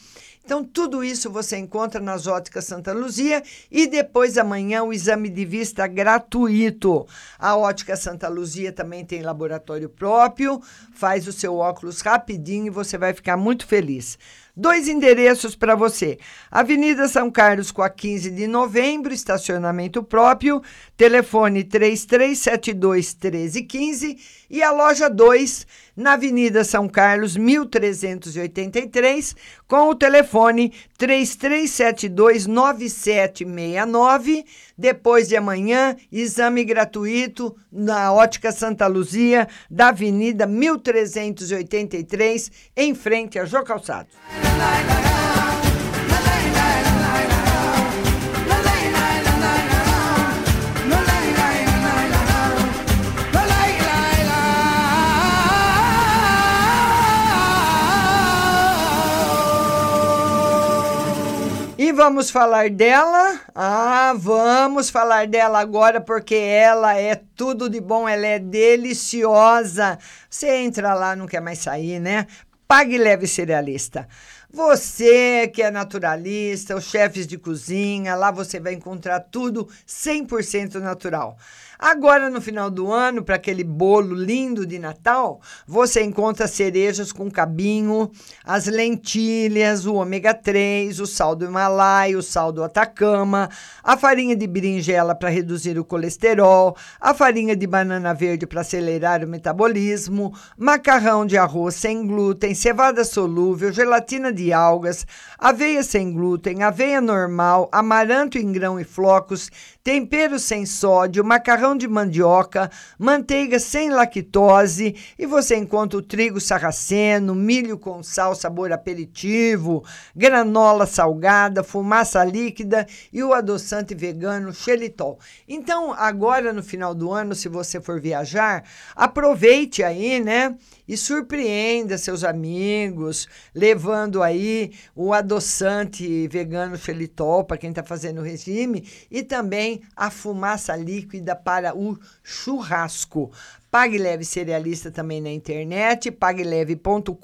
Então, tudo isso você encontra nas óticas Santa Luzia e depois amanhã o exame de vista gratuito. A ótica Santa Luzia também tem laboratório próprio, faz o seu óculos rapidinho e você vai ficar muito feliz. Dois endereços para você. Avenida São Carlos com a 15 de novembro, estacionamento próprio, telefone 3372 1315 e a loja 2 na Avenida São Carlos 1383 com o telefone 3372 9769. Depois de amanhã, exame gratuito na Ótica Santa Luzia, da Avenida 1383, em frente a Jô Calçados. E vamos falar dela? Ah, vamos falar dela agora porque ela é tudo de bom, ela é deliciosa. Você entra lá, não quer mais sair, né? Pague Leve Cerealista. Você que é naturalista, os chefes de cozinha, lá você vai encontrar tudo 100% natural. Agora, no final do ano, para aquele bolo lindo de Natal, você encontra cerejas com cabinho, as lentilhas, o ômega 3, o sal do Himalaia, o sal do Atacama, a farinha de berinjela para reduzir o colesterol, a farinha de banana verde para acelerar o metabolismo, macarrão de arroz sem glúten, cevada solúvel, gelatina de algas, aveia sem glúten, aveia normal, amaranto em grão e flocos, tempero sem sódio, macarrão de mandioca, manteiga sem lactose e você encontra o trigo sarraceno, milho com sal sabor aperitivo, granola salgada, fumaça líquida e o adoçante vegano xelitol. Então, agora no final do ano, se você for viajar, aproveite aí, né? E surpreenda seus amigos, levando aí o adoçante vegano xelitol para quem está fazendo regime e também a fumaça líquida para o churrasco. Pague Leve Cerealista também na internet, pagleve.com.br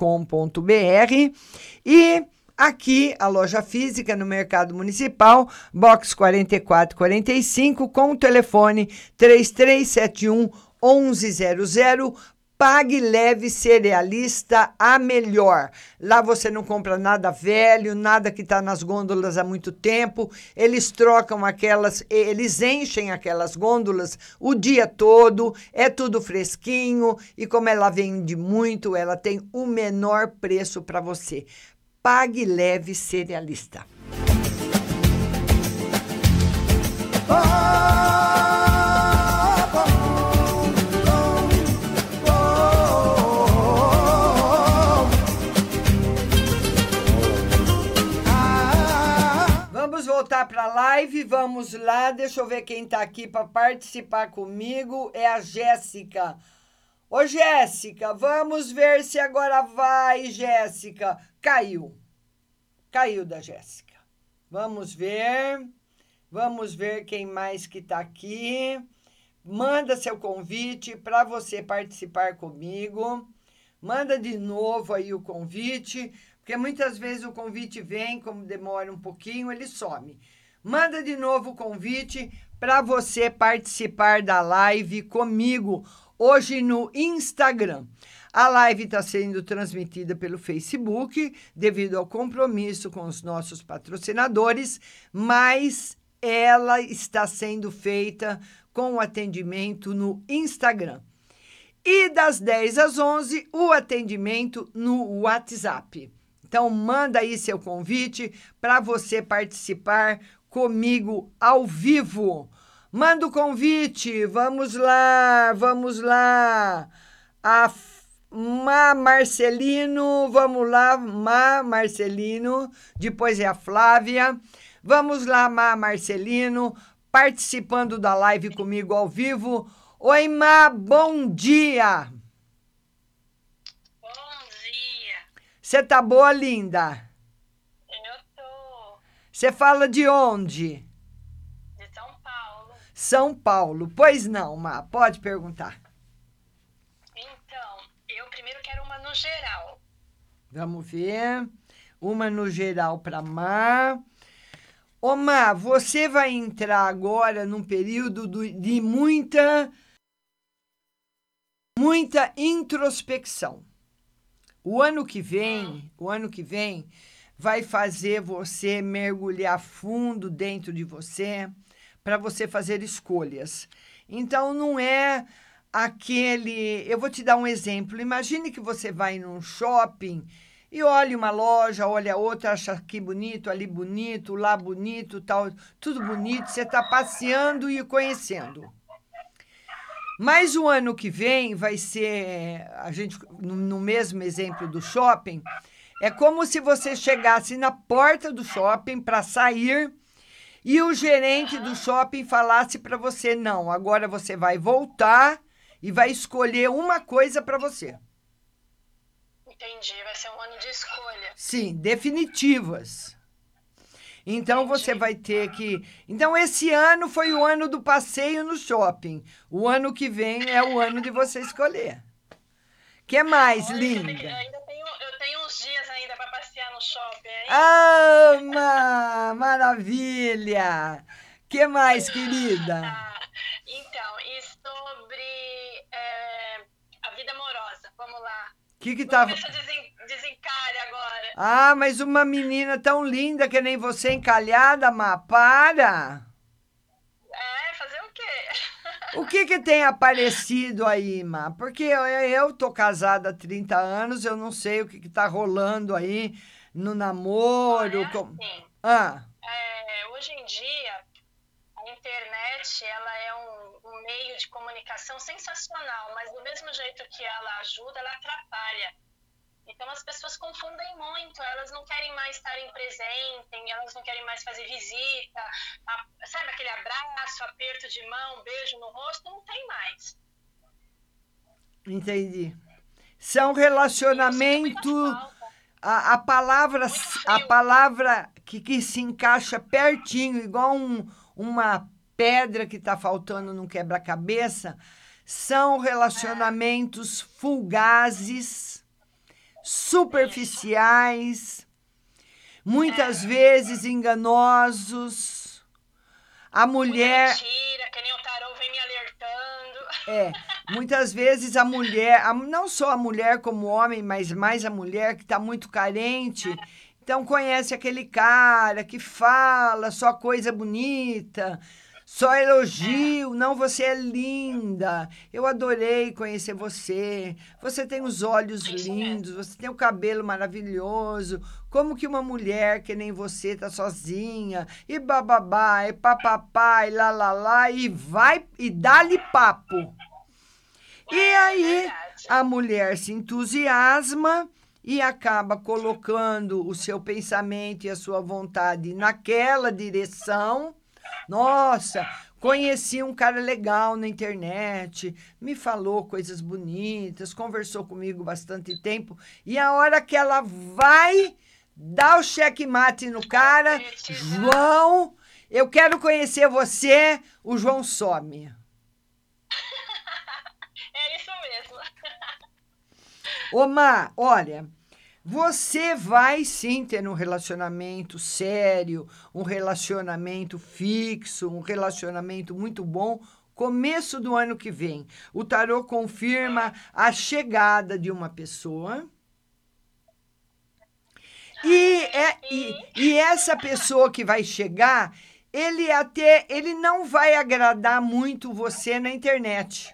e aqui a loja física no Mercado Municipal, box 4445 com o telefone 3371 1100 Pague Leve Cerealista a melhor. Lá você não compra nada velho, nada que está nas gôndolas há muito tempo. Eles trocam aquelas, eles enchem aquelas gôndolas o dia todo. É tudo fresquinho e como ela vende muito, ela tem o menor preço para você. Pague Leve Cerealista. Vamos voltar para a live, vamos lá. Deixa eu ver quem está aqui para participar comigo. É a Jéssica. Ô, Jéssica, vamos ver se agora vai, Jéssica. Caiu. Caiu da Jéssica. Vamos ver. Vamos ver quem mais que está aqui. Manda seu convite para você participar comigo. Manda de novo aí o convite, porque muitas vezes o convite vem, como demora um pouquinho, ele some. Manda de novo o convite para você participar da live comigo hoje no Instagram. A live está sendo transmitida pelo Facebook, devido ao compromisso com os nossos patrocinadores, mas ela está sendo feita com atendimento no Instagram. E das 10 às 11, o atendimento no WhatsApp. Então, manda aí seu convite para você participar comigo ao vivo. Manda o convite, vamos lá, vamos lá. A Má Marcelino, vamos lá, Má Marcelino, depois é a Flávia. Vamos lá, Má Marcelino, participando da live comigo ao vivo. Oi, Má, bom dia. Bom dia. Você tá boa, linda? Eu tô Você fala de onde? de São Paulo. São Paulo. Pois não, Má, pode perguntar. Então, eu primeiro quero uma no geral. Vamos ver. Uma no geral para Má. Ô, Má, você vai entrar agora num período do- de muita, muita introspecção. O ano que vem, o ano que vem, vai fazer você mergulhar fundo dentro de você para você fazer escolhas. Então, não é aquele. Eu vou te dar um exemplo. Imagine que você vai num shopping e olha uma loja, olha outra, acha aqui bonito, ali bonito, lá bonito, tal, tudo bonito. Você está passeando e conhecendo. Mas o ano que vem vai ser, a gente, no, no mesmo exemplo do shopping, é como se você chegasse na porta do shopping para sair e o gerente do shopping falasse para você: não, agora você vai voltar e vai escolher uma coisa para você. Entendi, vai ser um ano de escolha. Sim, definitivas. Então você vai ter que. Então esse ano foi o ano do passeio no shopping. O ano que vem é o ano de você escolher. Que mais, Olha, linda? Eu ainda tenho, eu tenho uns dias ainda para passear no shopping aí. Ama! Maravilha! Que mais, querida? Então, e sobre é, a vida amorosa. Vamos lá. O que que desen, desencalhe agora. Ah, mas uma menina tão linda que nem você encalhada, Má, para! É, fazer o quê? O que que tem aparecido aí, Má? Porque eu, eu tô casada há 30 anos, eu não sei o que que tá rolando aí no namoro. Olha, com- assim, Ah, é, hoje em dia, a internet ela é um, um meio de comunicação sensacional, mas do mesmo jeito que ela ajuda, ela atrapalha. Então as pessoas confundem muito, elas não querem mais estarem presentes, elas não querem mais fazer visita, a- sabe aquele abraço, aperto de mão, beijo no rosto, não tem mais. entendi. São relacionamento. A, a palavra, a palavra que, que se encaixa pertinho, igual um, uma pedra que está faltando num quebra-cabeça, são relacionamentos fugazes, superficiais, muitas vezes enganosos. A mulher. Mentira, que nem o tarô vem me alertando. É, muitas vezes a mulher, a- não só a mulher como o homem, mas mais a mulher que está muito carente, então conhece aquele cara que fala só coisa bonita, só elogio, não, você é linda, eu adorei conhecer você, você tem os olhos lindos, você tem o cabelo maravilhoso, como que uma mulher que nem você tá sozinha, e bababá, e papapá, e lá, lá, lá, e vai, e dá-lhe papo. E aí a mulher se entusiasma e acaba colocando o seu pensamento e a sua vontade naquela direção. Nossa, conheci um cara legal na internet, me falou coisas bonitas, conversou comigo bastante tempo. E a hora que ela vai dar o checkmate no cara, João, eu quero conhecer você, o João some. É isso mesmo. Ô, olha, você vai sim ter um relacionamento sério, um relacionamento fixo, um relacionamento muito bom. Começo do ano que vem, o tarô confirma a chegada de uma pessoa. E, é, e, e essa pessoa que vai chegar, ele até ele não vai agradar muito você na internet.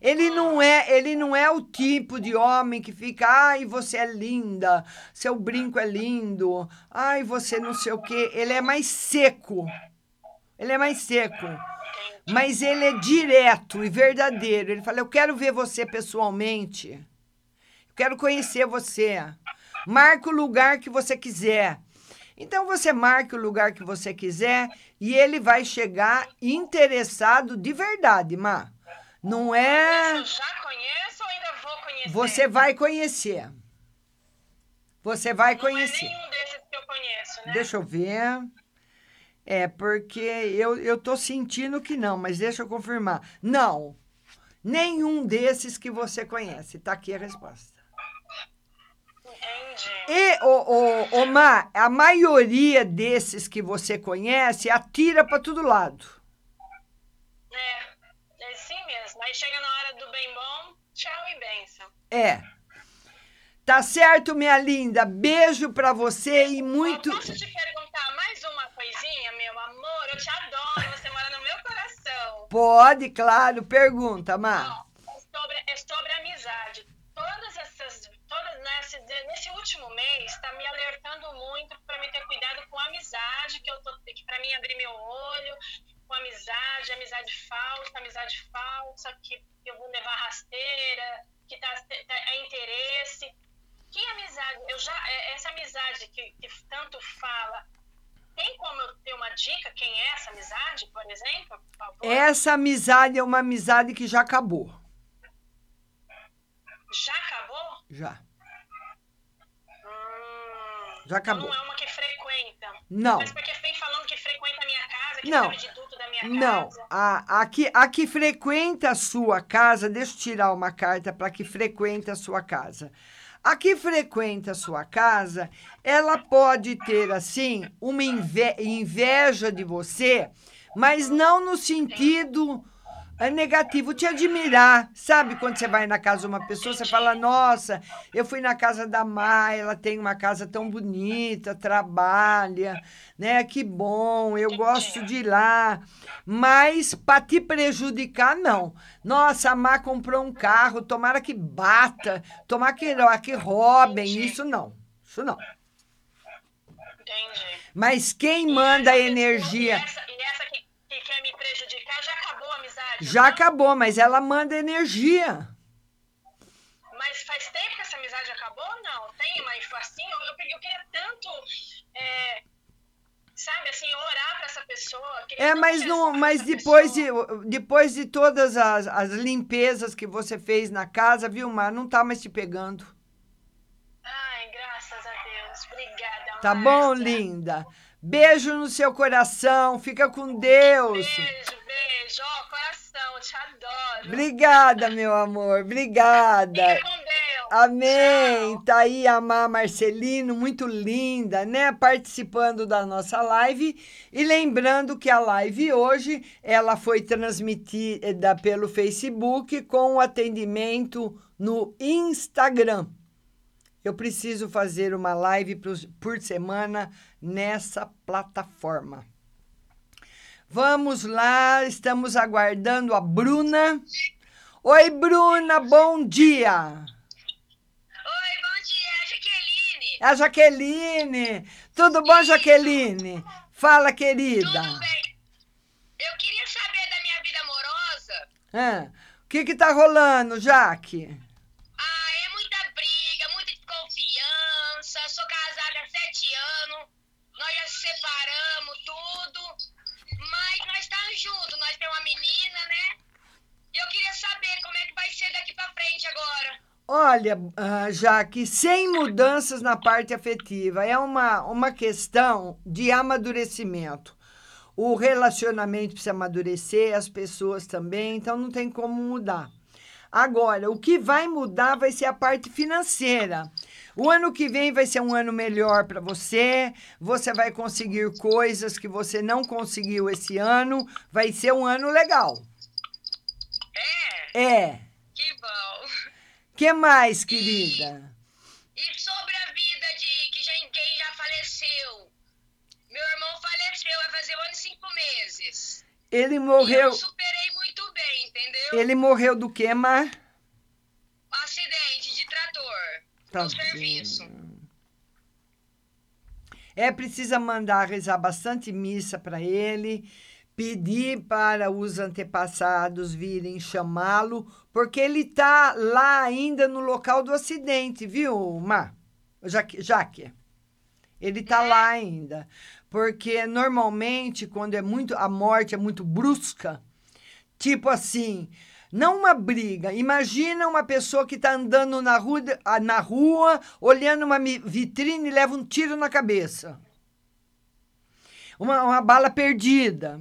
Ele não é, ele não é o tipo de homem que fica, ai, você é linda, seu brinco é lindo, ai, você não sei o quê. Ele é mais seco. Ele é mais seco. Mas ele é direto e verdadeiro. Ele fala: "Eu quero ver você pessoalmente. Eu quero conhecer você. Marca o lugar que você quiser." Então você marca o lugar que você quiser e ele vai chegar interessado de verdade, Má. Não é. Eu já conheço ou ainda vou conhecer? Você vai conhecer. Você vai Não conhecer. é nenhum desses que eu conheço, né? Deixa eu ver. É, porque eu, eu tô sentindo que não, mas deixa eu confirmar. Não. Nenhum desses que você conhece. Tá aqui a resposta. Entendi. E, ô, ô, ô, Má, a maioria desses que você conhece atira para todo lado. É, é assim mesmo. Aí chega na hora do bem bom, tchau e benção. É. Tá certo, minha linda? Beijo pra você e muito. Posso te perguntar mais uma coisinha, meu amor? Eu te adoro, você mora no meu coração. Pode, claro. Pergunta, Má. É sobre, é sobre amizade. Todas essas. Todas nesse, nesse último mês, tá me alertando muito para me ter cuidado com a amizade, que eu tô. Que pra mim abrir meu olho, com amizade, amizade falsa, amizade falsa, que eu vou levar rasteira, que tá, tá, é interesse. Que amizade? Eu já, é- essa amizade que, que tanto fala, tem como eu ter uma dica quem é essa amizade, por exemplo? Por? Essa amizade é uma amizade que já acabou. Já acabou? Já. Hum, Já acabou. Não é uma que frequenta. Não. Mas porque vem falando que frequenta a minha casa, que Não. sabe de minha Não, casa. a, a, que, a que frequenta a sua casa, deixa eu tirar uma carta para que frequenta a sua casa. A que frequenta a sua casa, ela pode ter, assim, uma inve- inveja de você, mas não no sentido É negativo, te admirar. Sabe quando você vai na casa de uma pessoa, você fala: Nossa, eu fui na casa da Mai, ela tem uma casa tão bonita, trabalha, né? Que bom, eu gosto de ir lá. Mas para te prejudicar, não. Nossa, a Má comprou um carro, tomara que bata, tomara que, que roubem. Isso não. Isso não. Entendi. Mas quem manda a energia. E essa, e essa quer me prejudicar já acabou a amizade? Já acabou, mas ela manda energia. Mas faz tempo que essa amizade acabou ou não? Tem uma assim? Eu, eu, eu queria tanto. É, sabe, assim, orar para essa pessoa. É, mas, não, pra mas depois, pessoa. de, depois de todas as, as limpezas que você fez na casa, viu, Mar? Não tá mais te pegando. Ai, graças a Deus. Obrigada. Tá bom, linda? Beijo no seu coração. Fica com Deus. Beijo, beijo. Ó, coração, te adoro. Obrigada, meu amor. Obrigada. Fica com Deus. Amém. Tá aí a Má Marcelino, muito linda, né? Participando da nossa live. E lembrando que a live hoje, ela foi transmitida pelo Facebook com o atendimento no Instagram. Eu preciso fazer uma live por- semana nessa plataforma. Vamos lá, estamos aguardando a Bruna. Oi, Bruna, bom dia. Oi, bom dia, Jaqueline. É a Jaqueline. Tudo bom, Jaqueline? Fala, querida. Tudo bem? Eu queria saber da minha vida amorosa. Ah, o que que tá rolando, Jaque? Ah, é muita briga, muita desconfiança. Sou casada há sete anos. Nós já se separamos, tudo. Mas nós estamos juntos. Nós temos uma menina, né? E eu queria saber como é que vai ser daqui pra frente agora. Olha, ah, Jaque, sem mudanças na parte afetiva. É uma, uma questão de amadurecimento. O relacionamento precisa amadurecer, as pessoas também, então não tem como mudar. Agora, o que vai mudar vai ser a parte financeira. O ano que vem vai ser um ano melhor para você. Você vai conseguir coisas que você não conseguiu esse ano. Vai ser um ano legal. É? É. Que mais, querida? E sobre a vida de que já, quem já faleceu? Meu irmão faleceu, vai fazer um ano e cinco meses. Ele E morreu. eu superei muito bem, entendeu? Ele morreu do que, Mar? Acidente de trator. Tá no serviço. É precisa mandar rezar bastante missa para ele, pedir para os antepassados virem chamá-lo, porque ele tá lá ainda no local do acidente, viu, Mar? Jaque, Jaque. Ele tá lá ainda, porque normalmente quando é muito a morte é muito brusca, tipo assim, não uma briga. Imagina uma pessoa que está andando na rua, ah, na rua, olhando uma vitrine e leva um tiro na cabeça. Uma, uma bala perdida.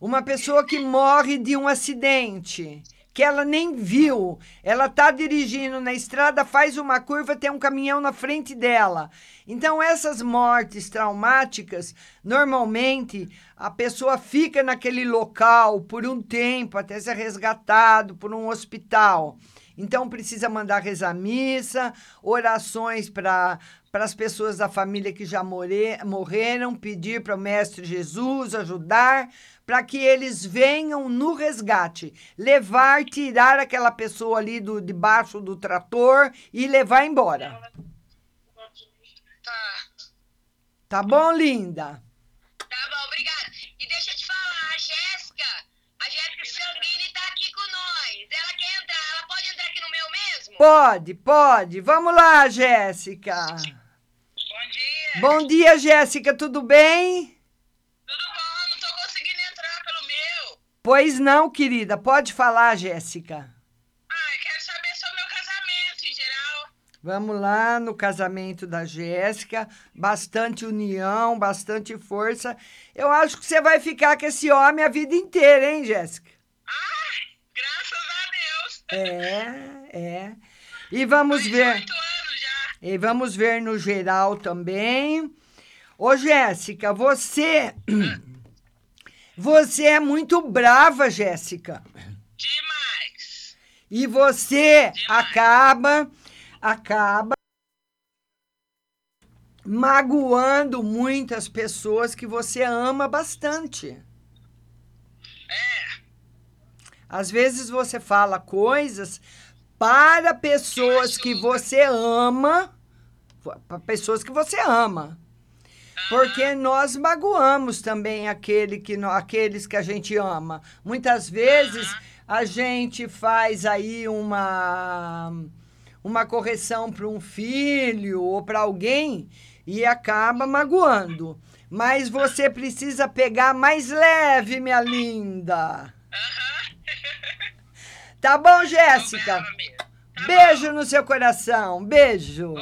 Uma pessoa que morre de um acidente, que ela nem viu. Ela está dirigindo na estrada, faz uma curva, tem um caminhão na frente dela. Então, essas mortes traumáticas, normalmente a pessoa fica naquele local por um tempo até ser resgatado por um hospital. Então, precisa mandar rezar missa, orações para para as pessoas da família que já more, morreram, pedir para o Mestre Jesus ajudar, para que eles venham no resgate, levar, tirar aquela pessoa ali do debaixo do trator e levar embora. Tá. Tá bom, linda? Tá bom, obrigada. E deixa eu te falar, a Jéssica, a Jéssica Sanguini tá aqui com nós. Ela quer entrar, ela pode entrar aqui no meu mesmo? Pode, pode. Vamos lá, Jéssica. Bom dia. Bom dia, Jéssica, tudo bem? Pois não, querida. Pode falar, Jéssica. Ah, eu quero saber sobre meu casamento em geral. Vamos lá no casamento da Jéssica. Bastante união, bastante força. Eu acho que você vai ficar com esse homem a vida inteira, hein, Jéssica? Graças a Deus. É, é. E vamos ver. E vamos ver no geral também. Ô, Jéssica, você Você é muito brava, Jéssica. Demais. E você acaba, acaba magoando muitas pessoas que você ama bastante. É. Às vezes você fala coisas para pessoas que você ama, para pessoas que você ama. Porque nós magoamos também aquele que, aqueles que a gente ama. Muitas vezes a gente faz aí uma, uma correção para um filho ou para alguém e acaba magoando. Mas você precisa pegar mais leve, minha linda. Tá bom, Jéssica? Beijo no seu coração. Beijo.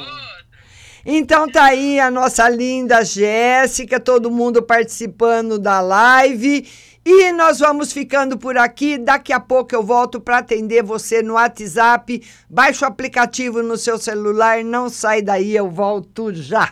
Então tá aí a nossa linda Jéssica, todo mundo participando da live. E nós vamos ficando por aqui. Daqui a pouco eu volto para atender você no WhatsApp. Baixe o aplicativo no seu celular, não sai daí, eu volto já.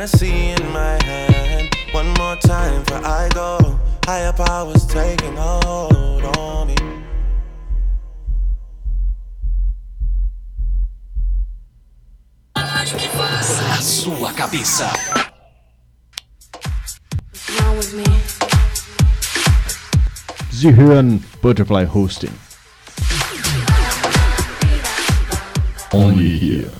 Hennessy in my hand. One more time before I go. Higher powers taking a hold on me. Rádio que a sua cabeça. Wrong with me? Sie hören Butterfly Hosting. Only here.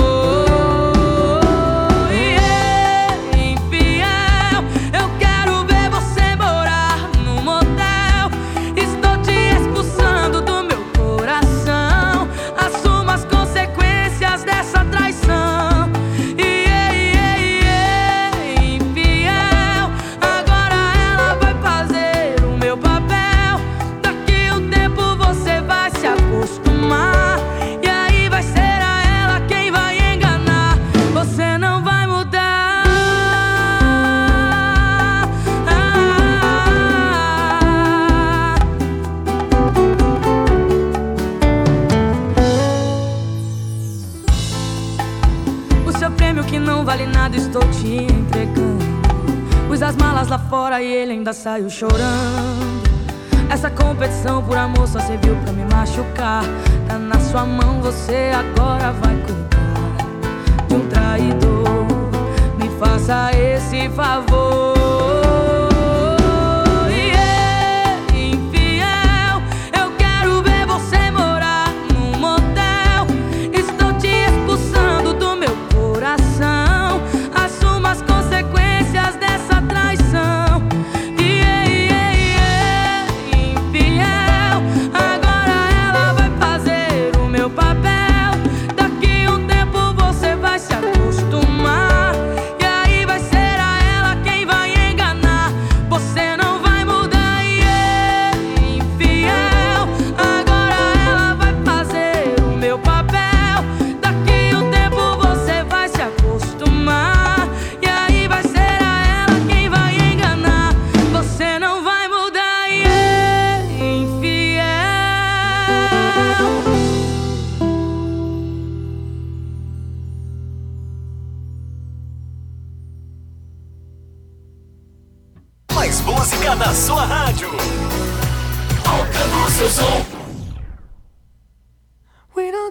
Te entregando. Pus as malas lá fora e ele ainda saiu chorando. Essa competição por amor só serviu pra me machucar. Tá na sua mão, você agora vai cuidar de um traidor. Me faça esse favor.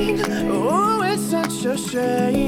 Oh, it's such a shame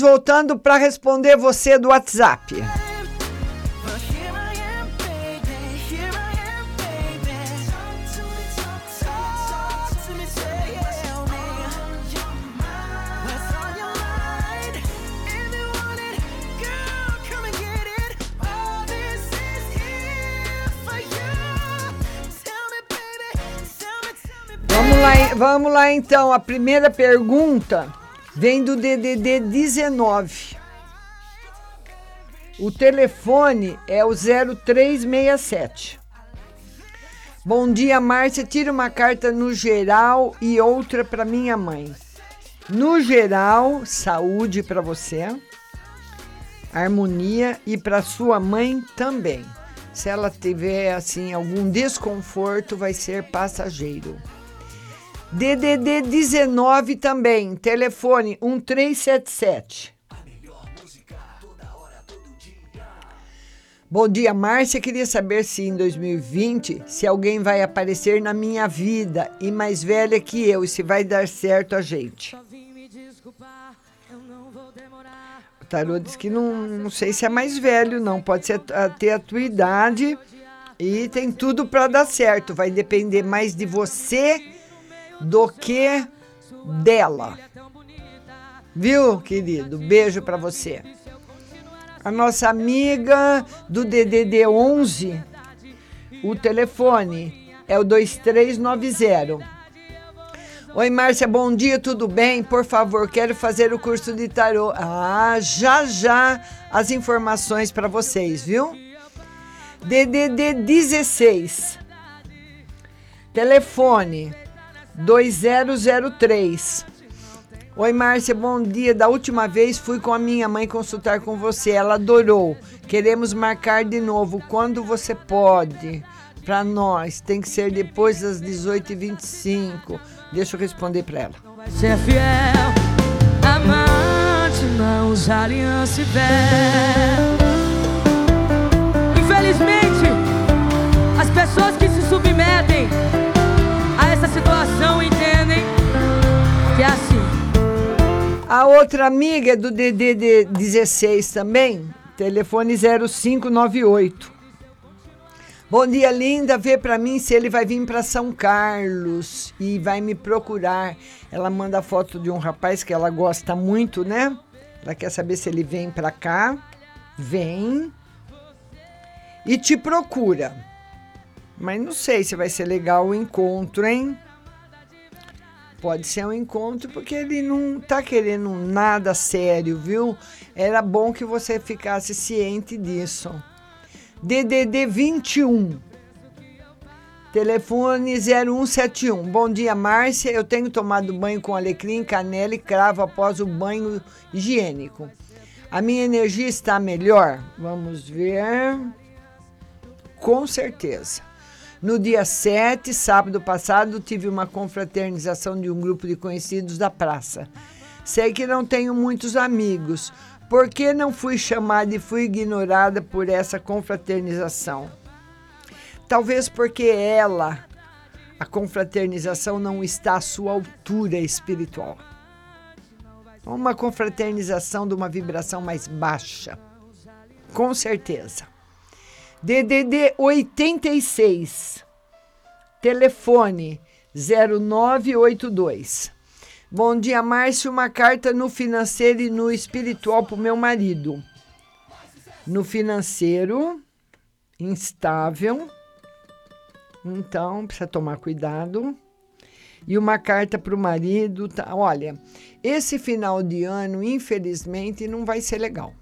Voltando para responder você do WhatsApp. Vamos lá, vamos lá então, a primeira pergunta vem do DDD 19. O telefone é o 0367. Bom dia, Márcia. Tira uma carta no geral e outra para minha mãe. No geral, saúde para você, harmonia e para sua mãe também. Se ela tiver assim algum desconforto, vai ser passageiro. DDD 19 também, telefone 1377. Bom dia, Márcia. Queria saber se em 2020 se alguém vai aparecer na minha vida e mais velha que eu e se vai dar certo a gente. O tarô diz que não, não sei se é mais velho, não. Pode ser até a tua idade e tem tudo para dar certo. Vai depender mais de você do que dela. Viu, querido? Beijo para você. A nossa amiga do DDD 11, o telefone é o 2390. Oi, Márcia, bom dia, tudo bem? Por favor, quero fazer o curso de tarô. Ah, já já as informações para vocês, viu? DDD 16. Telefone 2003. Oi, Márcia, bom dia. Da última vez fui com a minha mãe consultar com você. Ela adorou. Queremos marcar de novo. Quando você pode? Para nós. Tem que ser depois das 18h25. Deixa eu responder para ela. Vai ser fiel, amante, não usa aliança e. Infelizmente, as pessoas que A outra amiga é do DDD 16 também, telefone 0598. Bom dia, linda. Vê para mim se ele vai vir para São Carlos e vai me procurar. Ela manda foto de um rapaz que ela gosta muito, né? Ela quer saber se ele vem para cá. Vem. E te procura. Mas não sei se vai ser legal o encontro, hein? Pode ser um encontro porque ele não tá querendo nada sério, viu? Era bom que você ficasse ciente disso. DDD 21. Telefone 0171. Bom dia, Márcia. Eu tenho tomado banho com alecrim, canela e cravo após o banho higiênico. A minha energia está melhor? Vamos ver. Com certeza. No dia 7, sábado passado, tive uma confraternização de um grupo de conhecidos da praça. Sei que não tenho muitos amigos. Por que não fui chamada e fui ignorada por essa confraternização? Talvez porque ela, a confraternização, não está à sua altura espiritual. Uma confraternização de uma vibração mais baixa. Com certeza. DDD 86. Telefone 0982. Bom dia, Márcio. Uma carta no financeiro e no espiritual para o meu marido. No financeiro, instável. Então, precisa tomar cuidado. E uma carta para o marido. Tá, olha, esse final de ano, infelizmente, não vai ser legal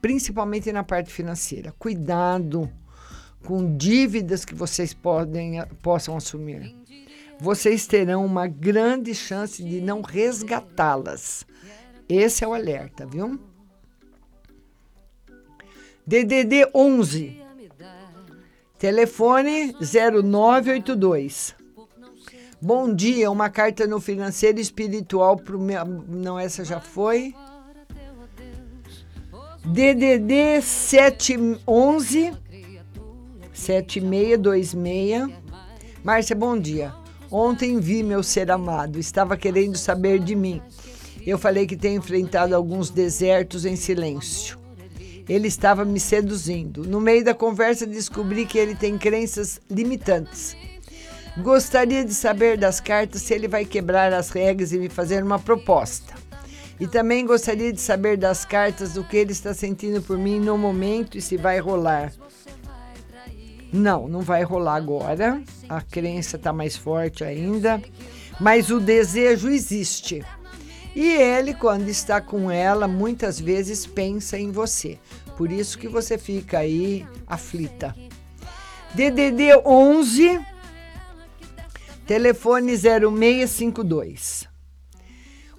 principalmente na parte financeira. Cuidado com dívidas que vocês podem, possam assumir. Vocês terão uma grande chance de não resgatá-las. Esse é o alerta, viu? DDD 11. Telefone 0982. Bom dia, uma carta no financeiro espiritual para o meu. Não, essa já foi. DDD 711 7626. Márcia, bom dia. Ontem vi meu ser amado, estava querendo saber de mim. Eu falei que tenho enfrentado alguns desertos em silêncio. Ele estava me seduzindo. No meio da conversa, descobri que ele tem crenças limitantes. Gostaria de saber das cartas se ele vai quebrar as regras e me fazer uma proposta. E também gostaria de saber das cartas o que ele está sentindo por mim no momento e se vai rolar. Não, não vai rolar agora. A crença está mais forte ainda. Mas o desejo existe. E ele, quando está com ela, muitas vezes pensa em você. Por isso que você fica aí aflita. DDD 11, telefone 0652.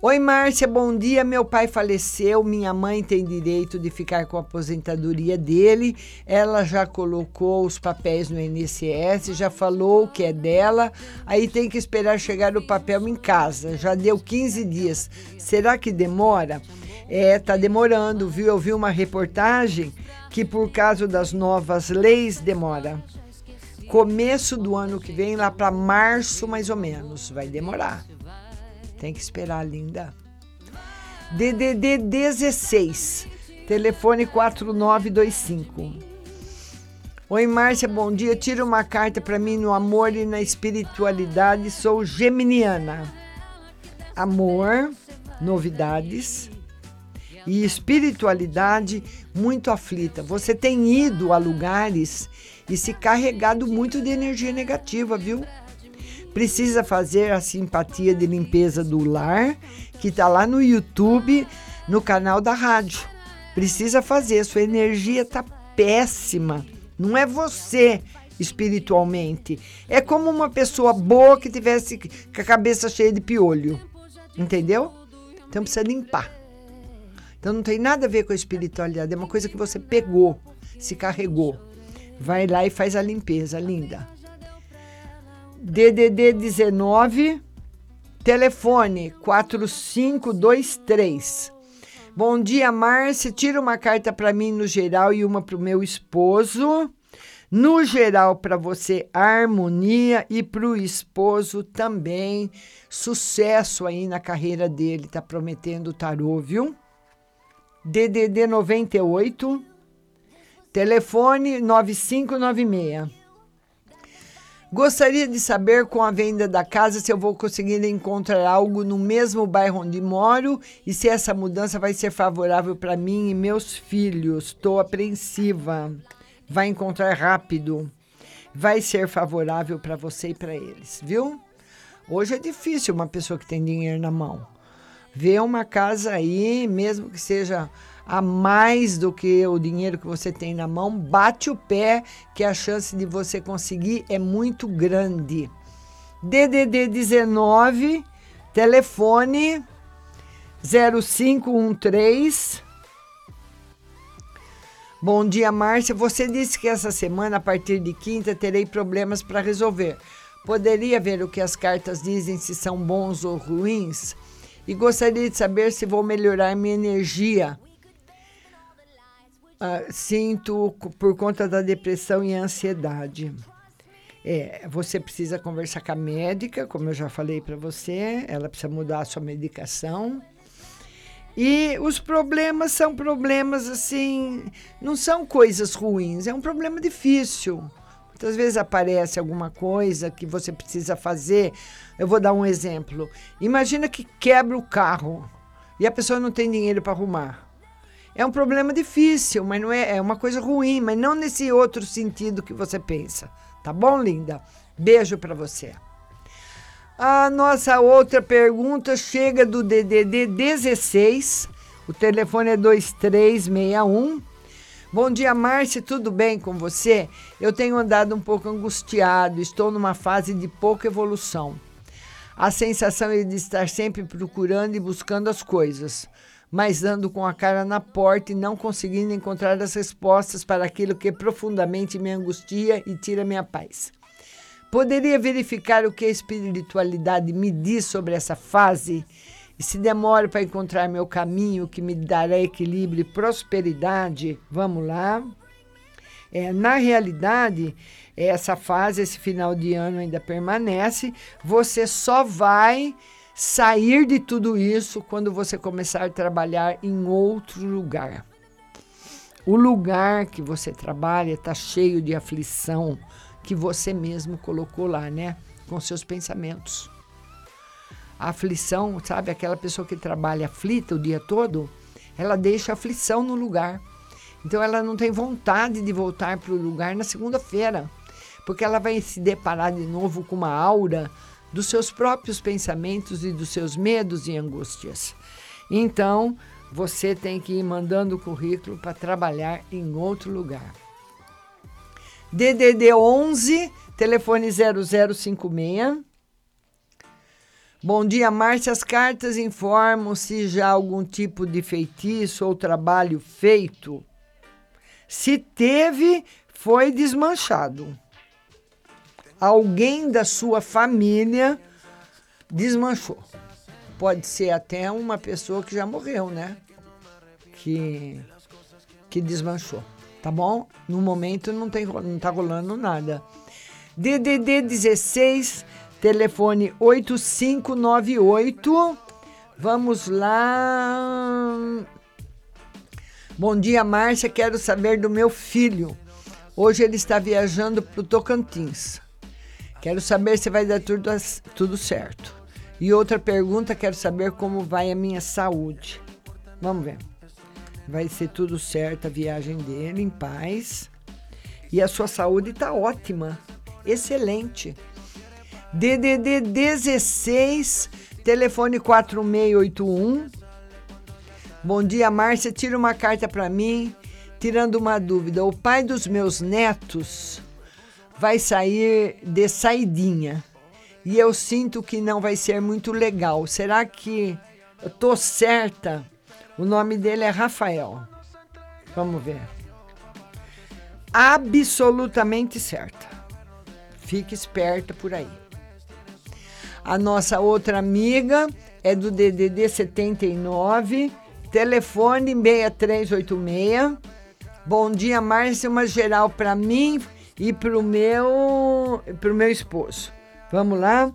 Oi, Márcia, bom dia. Meu pai faleceu, minha mãe tem direito de ficar com a aposentadoria dele. Ela já colocou os papéis no INSS, já falou que é dela. Aí tem que esperar chegar o papel em casa. Já deu 15 dias. Será que demora? É, tá demorando, viu? Eu vi uma reportagem que por causa das novas leis demora. Começo do ano que vem, lá para março mais ou menos, vai demorar. Tem que esperar, linda. DDD 16, telefone 4925. Oi, Márcia, bom dia. Tira uma carta para mim no amor e na espiritualidade. Sou geminiana. Amor, novidades e espiritualidade muito aflita. Você tem ido a lugares e se carregado muito de energia negativa, viu? Precisa fazer a simpatia de limpeza do lar, que está lá no YouTube, no canal da rádio. Precisa fazer, sua energia está péssima. Não é você espiritualmente. É como uma pessoa boa que tivesse com a cabeça cheia de piolho. Entendeu? Então precisa limpar. Então não tem nada a ver com a espiritualidade, é uma coisa que você pegou, se carregou. Vai lá e faz a limpeza, linda. DDD 19, telefone 4523. Bom dia, Márcia. Tira uma carta para mim no geral e uma para o meu esposo. No geral, para você, harmonia e para o esposo também. Sucesso aí na carreira dele, tá prometendo o tarô, viu? DDD 98, telefone 9596. Gostaria de saber com a venda da casa se eu vou conseguir encontrar algo no mesmo bairro onde moro e se essa mudança vai ser favorável para mim e meus filhos. Estou apreensiva. Vai encontrar rápido. Vai ser favorável para você e para eles, viu? Hoje é difícil uma pessoa que tem dinheiro na mão. Ver uma casa aí, mesmo que seja a mais do que o dinheiro que você tem na mão, bate o pé que a chance de você conseguir é muito grande. DDD 19, telefone 0513 Bom dia, Márcia. Você disse que essa semana, a partir de quinta, terei problemas para resolver. Poderia ver o que as cartas dizem, se são bons ou ruins? E gostaria de saber se vou melhorar minha energia uh, sinto por conta da depressão e ansiedade. É, você precisa conversar com a médica, como eu já falei para você, ela precisa mudar a sua medicação. E os problemas são problemas assim, não são coisas ruins, é um problema difícil. Muitas vezes aparece alguma coisa que você precisa fazer. Eu vou dar um exemplo. Imagina que quebra o carro e a pessoa não tem dinheiro para arrumar. É um problema difícil, mas não é, é uma coisa ruim, mas não nesse outro sentido que você pensa. Tá bom, linda? Beijo para você. A nossa outra pergunta chega do DDD 16. O telefone é 2361. Bom dia, Márcia, tudo bem com você? Eu tenho andado um pouco angustiado, estou numa fase de pouca evolução. A sensação é de estar sempre procurando e buscando as coisas mas ando com a cara na porta e não conseguindo encontrar as respostas para aquilo que profundamente me angustia e tira minha paz. Poderia verificar o que a espiritualidade me diz sobre essa fase? E se demoro para encontrar meu caminho que me dará equilíbrio e prosperidade, vamos lá. É, na realidade, essa fase, esse final de ano ainda permanece. Você só vai sair de tudo isso quando você começar a trabalhar em outro lugar. O lugar que você trabalha está cheio de aflição que você mesmo colocou lá, né? Com seus pensamentos. A aflição, sabe, aquela pessoa que trabalha aflita o dia todo, ela deixa aflição no lugar. Então ela não tem vontade de voltar para o lugar na segunda-feira, porque ela vai se deparar de novo com uma aura dos seus próprios pensamentos e dos seus medos e angústias. Então, você tem que ir mandando o currículo para trabalhar em outro lugar. DDD 11, telefone 0056. Bom dia, Márcia. As cartas informam se já algum tipo de feitiço ou trabalho feito. Se teve, foi desmanchado. Alguém da sua família desmanchou. Pode ser até uma pessoa que já morreu, né? Que, que desmanchou. Tá bom? No momento não, tem, não tá rolando nada. DDD 16, telefone 8598. Vamos lá. Bom dia, Márcia. Quero saber do meu filho. Hoje ele está viajando para o Tocantins. Quero saber se vai dar tudo, tudo certo. E outra pergunta, quero saber como vai a minha saúde. Vamos ver. Vai ser tudo certo a viagem dele, em paz. E a sua saúde está ótima, excelente. DDD 16, telefone 4681. Bom dia, Márcia. Tira uma carta para mim, tirando uma dúvida. O pai dos meus netos vai sair de saidinha. E eu sinto que não vai ser muito legal. Será que eu tô certa? O nome dele é Rafael. Vamos ver. Absolutamente certa. Fique esperta por aí. A nossa outra amiga é do DDD 79, telefone 6386. Bom dia, Márcia. Uma geral para mim e para o meu, pro meu esposo. Vamos lá?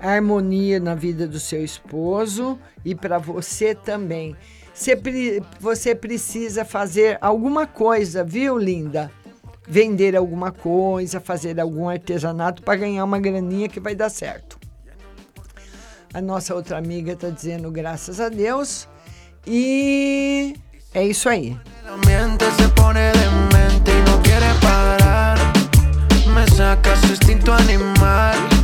Harmonia na vida do seu esposo e para você também. Você, você precisa fazer alguma coisa, viu, linda? Vender alguma coisa, fazer algum artesanato para ganhar uma graninha que vai dar certo. A nossa outra amiga está dizendo graças a Deus. E é isso aí. Me saca su instinto animal